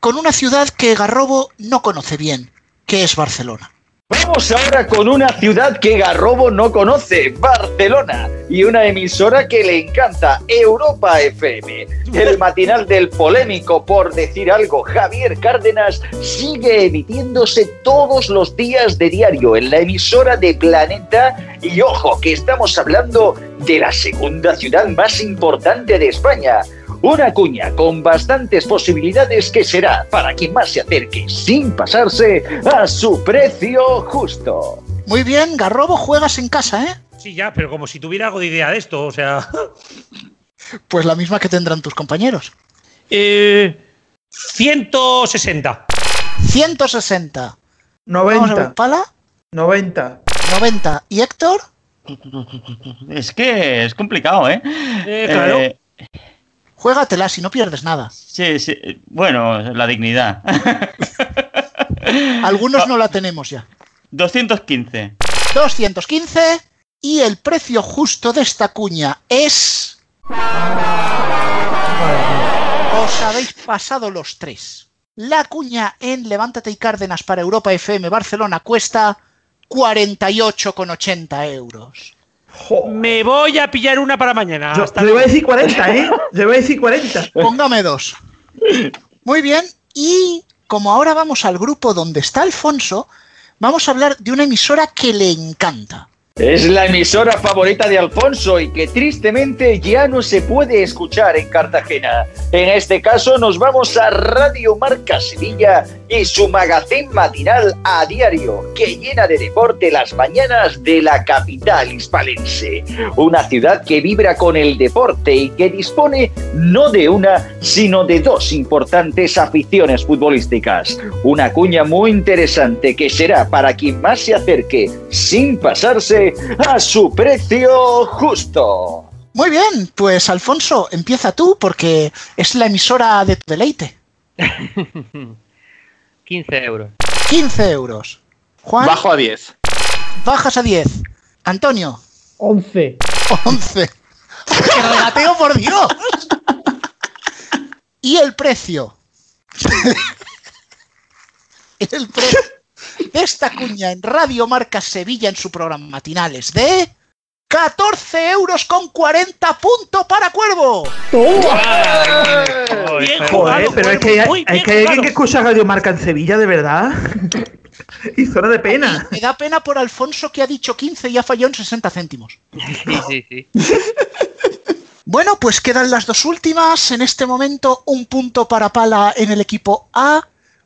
con una ciudad que Garrobo no conoce bien, que es Barcelona. Vamos ahora con una ciudad que Garrobo no conoce, Barcelona, y una emisora que le encanta, Europa FM. El matinal del polémico, por decir algo, Javier Cárdenas, sigue emitiéndose todos los días de diario en la emisora de Planeta. Y ojo, que estamos hablando de la segunda ciudad más importante de España. Una cuña con bastantes posibilidades que será para quien más se acerque sin pasarse a su precio justo. Muy bien, Garrobo, juegas en casa, ¿eh? Sí, ya, pero como si tuviera algo de idea de esto, o sea. Pues la misma que tendrán tus compañeros. Eh, 160. 160. Vamos a ver, 90. Pala, 90. 90. ¿Y Héctor? Es que es complicado, ¿eh? Eh, claro. Eh, Juégatela si no pierdes nada. sí, sí. Bueno, la dignidad. Algunos no la tenemos ya. 215. 215 y el precio justo de esta cuña es... Os habéis pasado los tres. La cuña en Levántate y Cárdenas para Europa FM Barcelona cuesta 48,80 euros. Me voy a pillar una para mañana. Yo, Hasta yo iba a decir 40, ¿eh? Yo iba a decir 40. Póngame dos. Muy bien, y como ahora vamos al grupo donde está Alfonso, vamos a hablar de una emisora que le encanta. Es la emisora favorita de Alfonso y que tristemente ya no se puede escuchar en Cartagena. En este caso nos vamos a Radio Marca Sevilla y su magazín matinal a diario que llena de deporte las mañanas de la capital hispalense. Una ciudad que vibra con el deporte y que dispone no de una, sino de dos importantes aficiones futbolísticas. Una cuña muy interesante que será para quien más se acerque sin pasarse a su precio justo. Muy bien, pues Alfonso, empieza tú porque es la emisora de tu deleite. 15 euros. 15 euros. Juan, Bajo a 10. bajas a 10. Antonio, 11. 11. ¡Qué regateo, por Dios! Y el precio. el precio de esta cuña en Radio Marca Sevilla en su programa matinales de 14 euros con 40 punto para Cuervo. Bien Joder, pero es que hay, que, hay alguien que escucha Radio Marca en Sevilla, de verdad. y zona de pena. Me da pena por Alfonso que ha dicho 15 y ha fallado en 60 céntimos. Sí, sí, sí. Bueno, pues quedan las dos últimas. En este momento, un punto para Pala en el equipo A,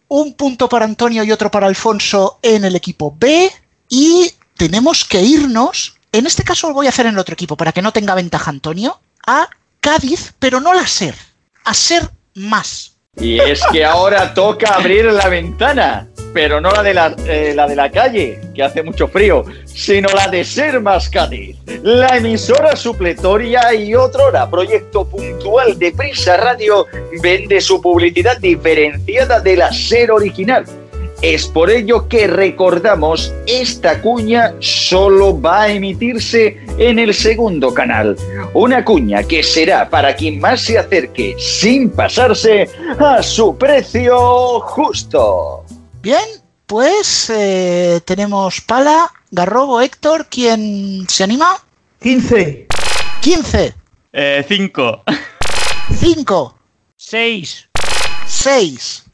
un punto para Antonio y otro para Alfonso en el equipo B. Y tenemos que irnos. En este caso lo voy a hacer en el otro equipo para que no tenga ventaja Antonio. A Cádiz, pero no la SER. A SER más. Y es que ahora toca abrir la ventana, pero no la de la, eh, la de la calle, que hace mucho frío, sino la de Ser Más Cádiz, la emisora supletoria y otrora proyecto puntual de Prisa Radio vende su publicidad diferenciada de la Ser original. Es por ello que recordamos, esta cuña solo va a emitirse en el segundo canal. Una cuña que será para quien más se acerque sin pasarse a su precio justo. Bien, pues eh, tenemos Pala, Garrobo, Héctor. ¿Quién se anima? 15. 15, Eh, 5. 5, 6. 6.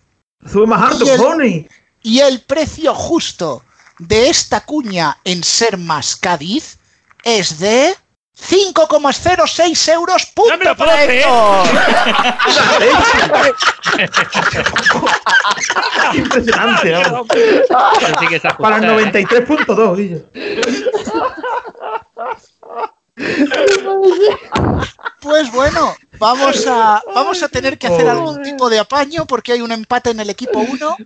Sube más alto, Pony. Y el precio justo de esta cuña en Ser Más Cádiz es de 5,06 euros. Punto ¡No para. Impresionante, vamos. Para el ajustar, ¿eh? 93.2, Guillo. Pues bueno, vamos a, vamos a tener que hacer algún tipo de apaño porque hay un empate en el equipo 1,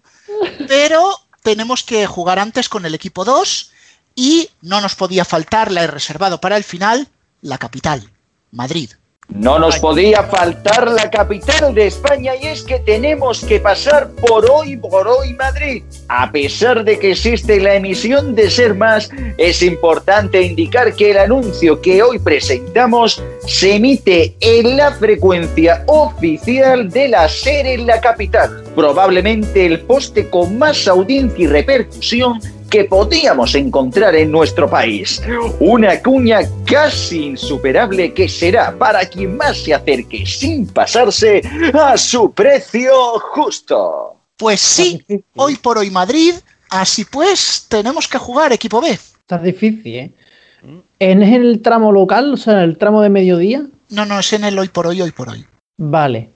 pero tenemos que jugar antes con el equipo 2 y no nos podía faltar, la he reservado para el final, la capital, Madrid. No nos podía faltar la capital de España y es que tenemos que pasar por hoy, por hoy Madrid. A pesar de que existe la emisión de Ser Más, es importante indicar que el anuncio que hoy presentamos se emite en la frecuencia oficial de la SER en la capital. Probablemente el poste con más audiencia y repercusión que podíamos encontrar en nuestro país. Una cuña casi insuperable que será para quien más se acerque sin pasarse a su precio justo. Pues sí, hoy por hoy Madrid, así pues tenemos que jugar equipo B. Está difícil, ¿eh? ¿En el tramo local, o sea, en el tramo de mediodía? No, no, es en el hoy por hoy, hoy por hoy. Vale.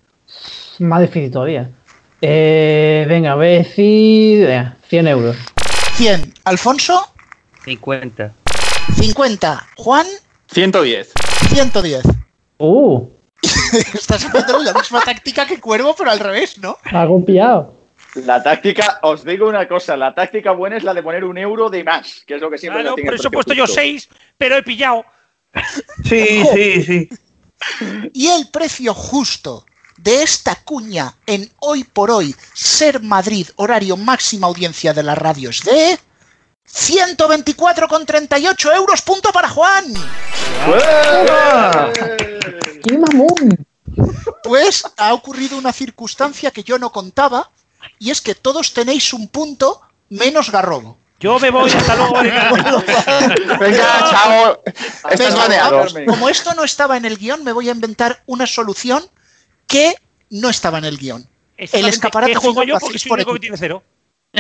Más difícil todavía. Eh, venga, voy a decir venga, 100 euros. 100, Alfonso, 50. 50, Juan, 110. 110. Uh, Estás haciendo la misma táctica que Cuervo, pero al revés, ¿no? algo pillado. La táctica, os digo una cosa, la táctica buena es la de poner un euro de más, que es lo que siempre Claro, tiene por eso he puesto yo. 6, pero he pillado. Sí, sí, sí. Y el precio justo de esta cuña en hoy por hoy, Ser Madrid, horario máxima audiencia de las radios de 124,38 euros, punto para Juan. ¡Qué mamón! Pues ha ocurrido una circunstancia que yo no contaba, y es que todos tenéis un punto menos Garrobo. Yo me voy hasta luego. Venga, chao. Estás Venga, baneado. vamos, como esto no estaba en el guion, me voy a inventar una solución que no estaba en el guion. El escaparate ¿Qué juego final yo? Porque soy por único que tiene cero.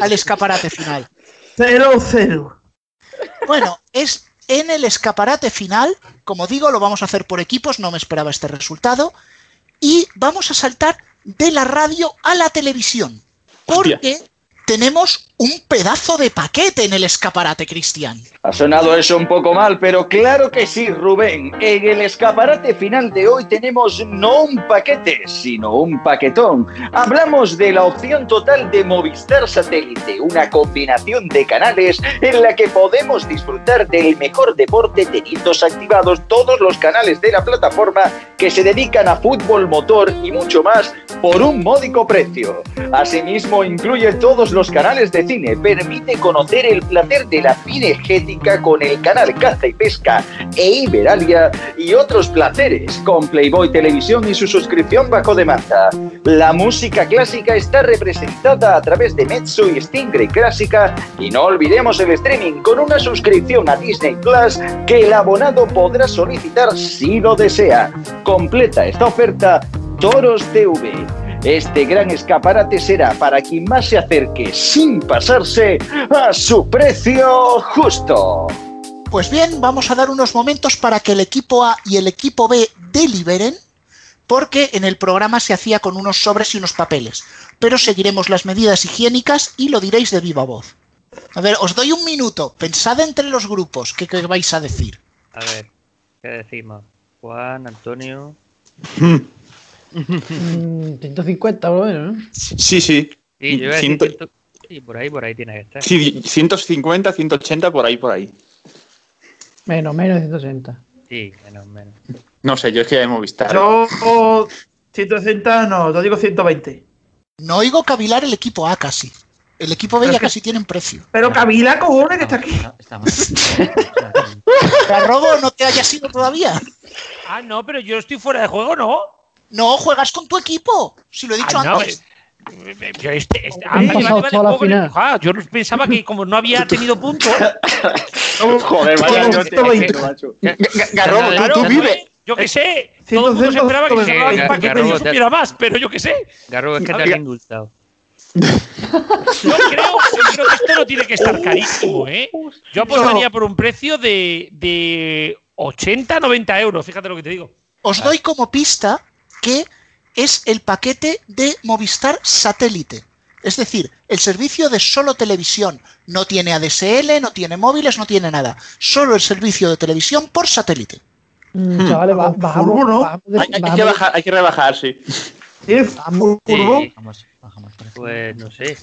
Al escaparate final. 0-0. Bueno, es en el escaparate final, como digo, lo vamos a hacer por equipos, no me esperaba este resultado, y vamos a saltar de la radio a la televisión, porque tenemos un pedazo de paquete en el escaparate, Cristian. Ha sonado eso un poco mal, pero claro que sí, Rubén. En el escaparate final de hoy tenemos no un paquete, sino un paquetón. Hablamos de la opción total de Movistar Satélite, una combinación de canales en la que podemos disfrutar del mejor deporte teniendo activados todos los canales de la plataforma que se dedican a fútbol, motor y mucho más por un módico precio. Asimismo, incluye todos los canales de cine, permite conocer el placer de la cinegética con el canal Caza y Pesca e Iberalia y otros placeres con Playboy Televisión y su suscripción bajo demanda. La música clásica está representada a través de Mezzo y Stingray Clásica y no olvidemos el streaming con una suscripción a Disney Plus que el abonado podrá solicitar si lo desea. Completa esta oferta Toros TV. Este gran escaparate será para quien más se acerque sin pasarse a su precio justo. Pues bien, vamos a dar unos momentos para que el equipo A y el equipo B deliberen, porque en el programa se hacía con unos sobres y unos papeles, pero seguiremos las medidas higiénicas y lo diréis de viva voz. A ver, os doy un minuto, pensad entre los grupos qué, qué vais a decir. A ver, ¿qué decimos? Juan, Antonio. Mm, 150 por lo menos, ¿no? Sí, sí. Sí, yo iba a decir Ciento- ciento- Sí, por ahí, por ahí tiene que estar. Sí, 150, 180, por ahí, por ahí. Menos, menos de 160. Sí, menos, menos. No sé, yo es que ya hemos visto. Yo 160, no, yo digo 120. No oigo cavilar el equipo A casi. El equipo B ya casi tiene un precio. Pero Camila, cojones, que está aquí. Garrobo, no te hayas ido todavía. Ah, no, pero yo estoy fuera de juego, ¿no? No, juegas con tu equipo. Si lo he dicho Ah, antes. eh, Yo, este, este- Han ah, vale, pasado vale, toda la juego con el- final. Ah, yo pensaba que como no había tenido puntos. Joder, vaya, Todo- yo te macho. Garrobo, tú- tú ¿no? vive. Yo qué sé. Sí, Todo el mundo se esperaba que se Garrobo, no te- supiera más, pero yo qué sé. Garro, es que te han indultado. Yo creo, yo creo que esto no tiene que estar carísimo, ¿eh? Yo apostaría por un precio de, de 80, 90 euros, fíjate lo que te digo. Os doy como pista que es el paquete de Movistar Satélite. Es decir, el servicio de solo televisión. No tiene ADSL, no tiene móviles, no tiene nada. Solo el servicio de televisión por satélite. Mm, chavales, bajamos, ¿no? bajamos de- Hay, hay que bajar, hay que rebajar, sí. ¿Tienes furbo? Sí, Bajamos, pues no sé.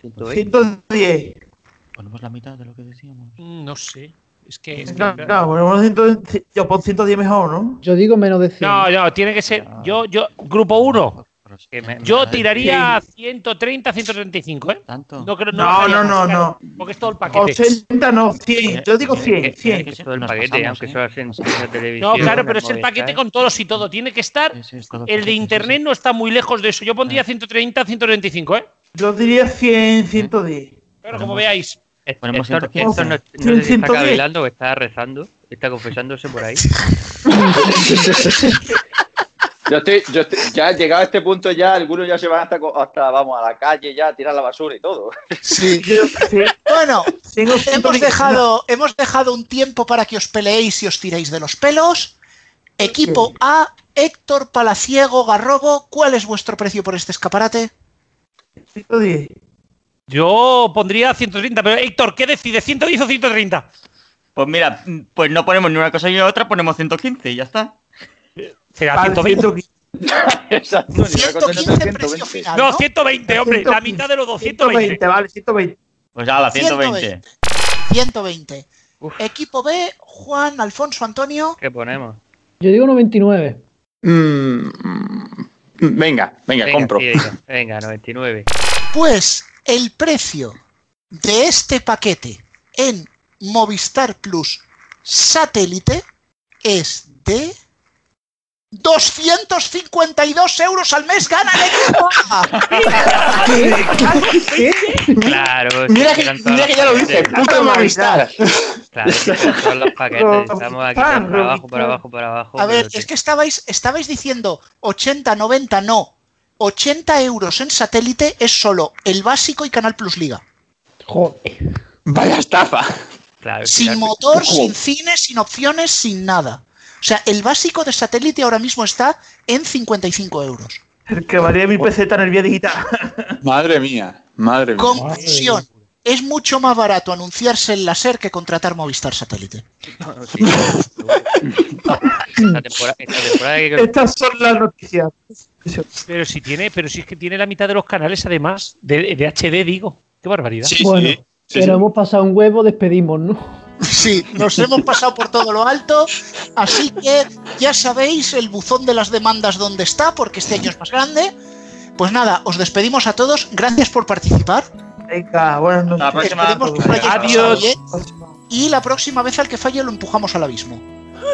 120. 110. Ponemos la mitad de lo que decíamos. Mm, No sé. Es que. es que- No, no, ponemos 110, yo pon 110 mejor, ¿no? Yo digo menos de 100. No, no, tiene que ser. Yo, yo, grupo 1. Que me- Yo tiraría 130, 135, ¿eh? ¿Tanto? No, creo, No, no, no, no. Porque es todo el paquete. 80 no, 100. Yo digo 100, que- 100. que es todo el paquete, aunque ¿eh? solo hacen televisión. No, claro, pero es el paquete con todos y todo. Tiene que estar. El de internet no está muy lejos de eso. Yo pondría 130, 135, ¿eh? Yo diría 100, 110. Pero como veáis. Ponemos Héctor, 115. Héctor no, no Sí, sé si está 110. cavilando o está rezando, está confesándose por ahí. Yo estoy, yo estoy- ya llegado a este punto ya, algunos ya se van hasta, hasta, vamos, a la calle ya a tirar la basura y todo. Sí. Bueno, tengo hemos 110. dejado, hemos dejado un tiempo para que os peleéis y os tiréis de los pelos. Equipo A, Héctor Palaciego Garrobo, ¿cuál es vuestro precio por este escaparate? 110. Yo pondría 130, pero Héctor, ¿qué decide? ¿110 o 130? Pues mira, mm, pues no ponemos ni una cosa ni otra, ponemos 115 y ya está. Será Vale, 120. 115. Exacto. ni una cosa ni 115 otra, precio 120. final. No, ¿no? 120, hombre. La mitad de los 220. 120, vale, 120. Pues a la 120. 120. Equipo B, Juan, Alfonso, Antonio. ¿Qué ponemos? Yo digo 99. Mm, venga, venga, compro. sí, venga, venga, 99. Pues el precio de este paquete en Movistar Plus satélite es de 252 euros al mes gana el equipo A. Claro, Mira sí, que, mira que ya lo dice, puto Movistar. Claro, son todos los paquetes. Estamos aquí por abajo, por abajo, por abajo. A ver, es que estabais, estabais diciendo 80, 90, no. 80 euros en satélite es solo el básico y Canal Plus Liga. Joder. Vaya estafa. Claro, Sin motor, sin cine, sin opciones, sin nada. O sea, el básico de satélite ahora mismo está en 55 euros. El que valía mi peseta en el vía digital. Madre mía, madre mía. Conclusión. Es mucho más barato anunciarse en la SER que contratar Movistar Satélite. Sí. Esta temporada, esta temporada que Estas son las noticias. Pero si tiene, pero si es que tiene la mitad de los canales además de, de HD, digo. Qué barbaridad. Sí, Bueno, sí. sí, pero sí. hemos pasado un huevo, despedimos, ¿no? Sí, nos hemos pasado por todo lo alto, así que ya sabéis el buzón de las demandas dónde está, porque este año es más grande. Pues nada, os despedimos a todos, gracias por participar. Venga, buenas noches. La próxima- que Adiós. Y la próxima vez al que falle lo empujamos al abismo.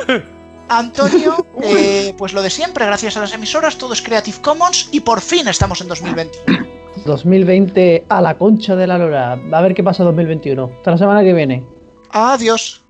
Antonio, eh, pues lo de siempre, gracias a las emisoras, todo es Creative Commons y por fin estamos en 2020. 2020 a la concha de la lora. A ver qué pasa 2021. Hasta la semana que viene. Adiós.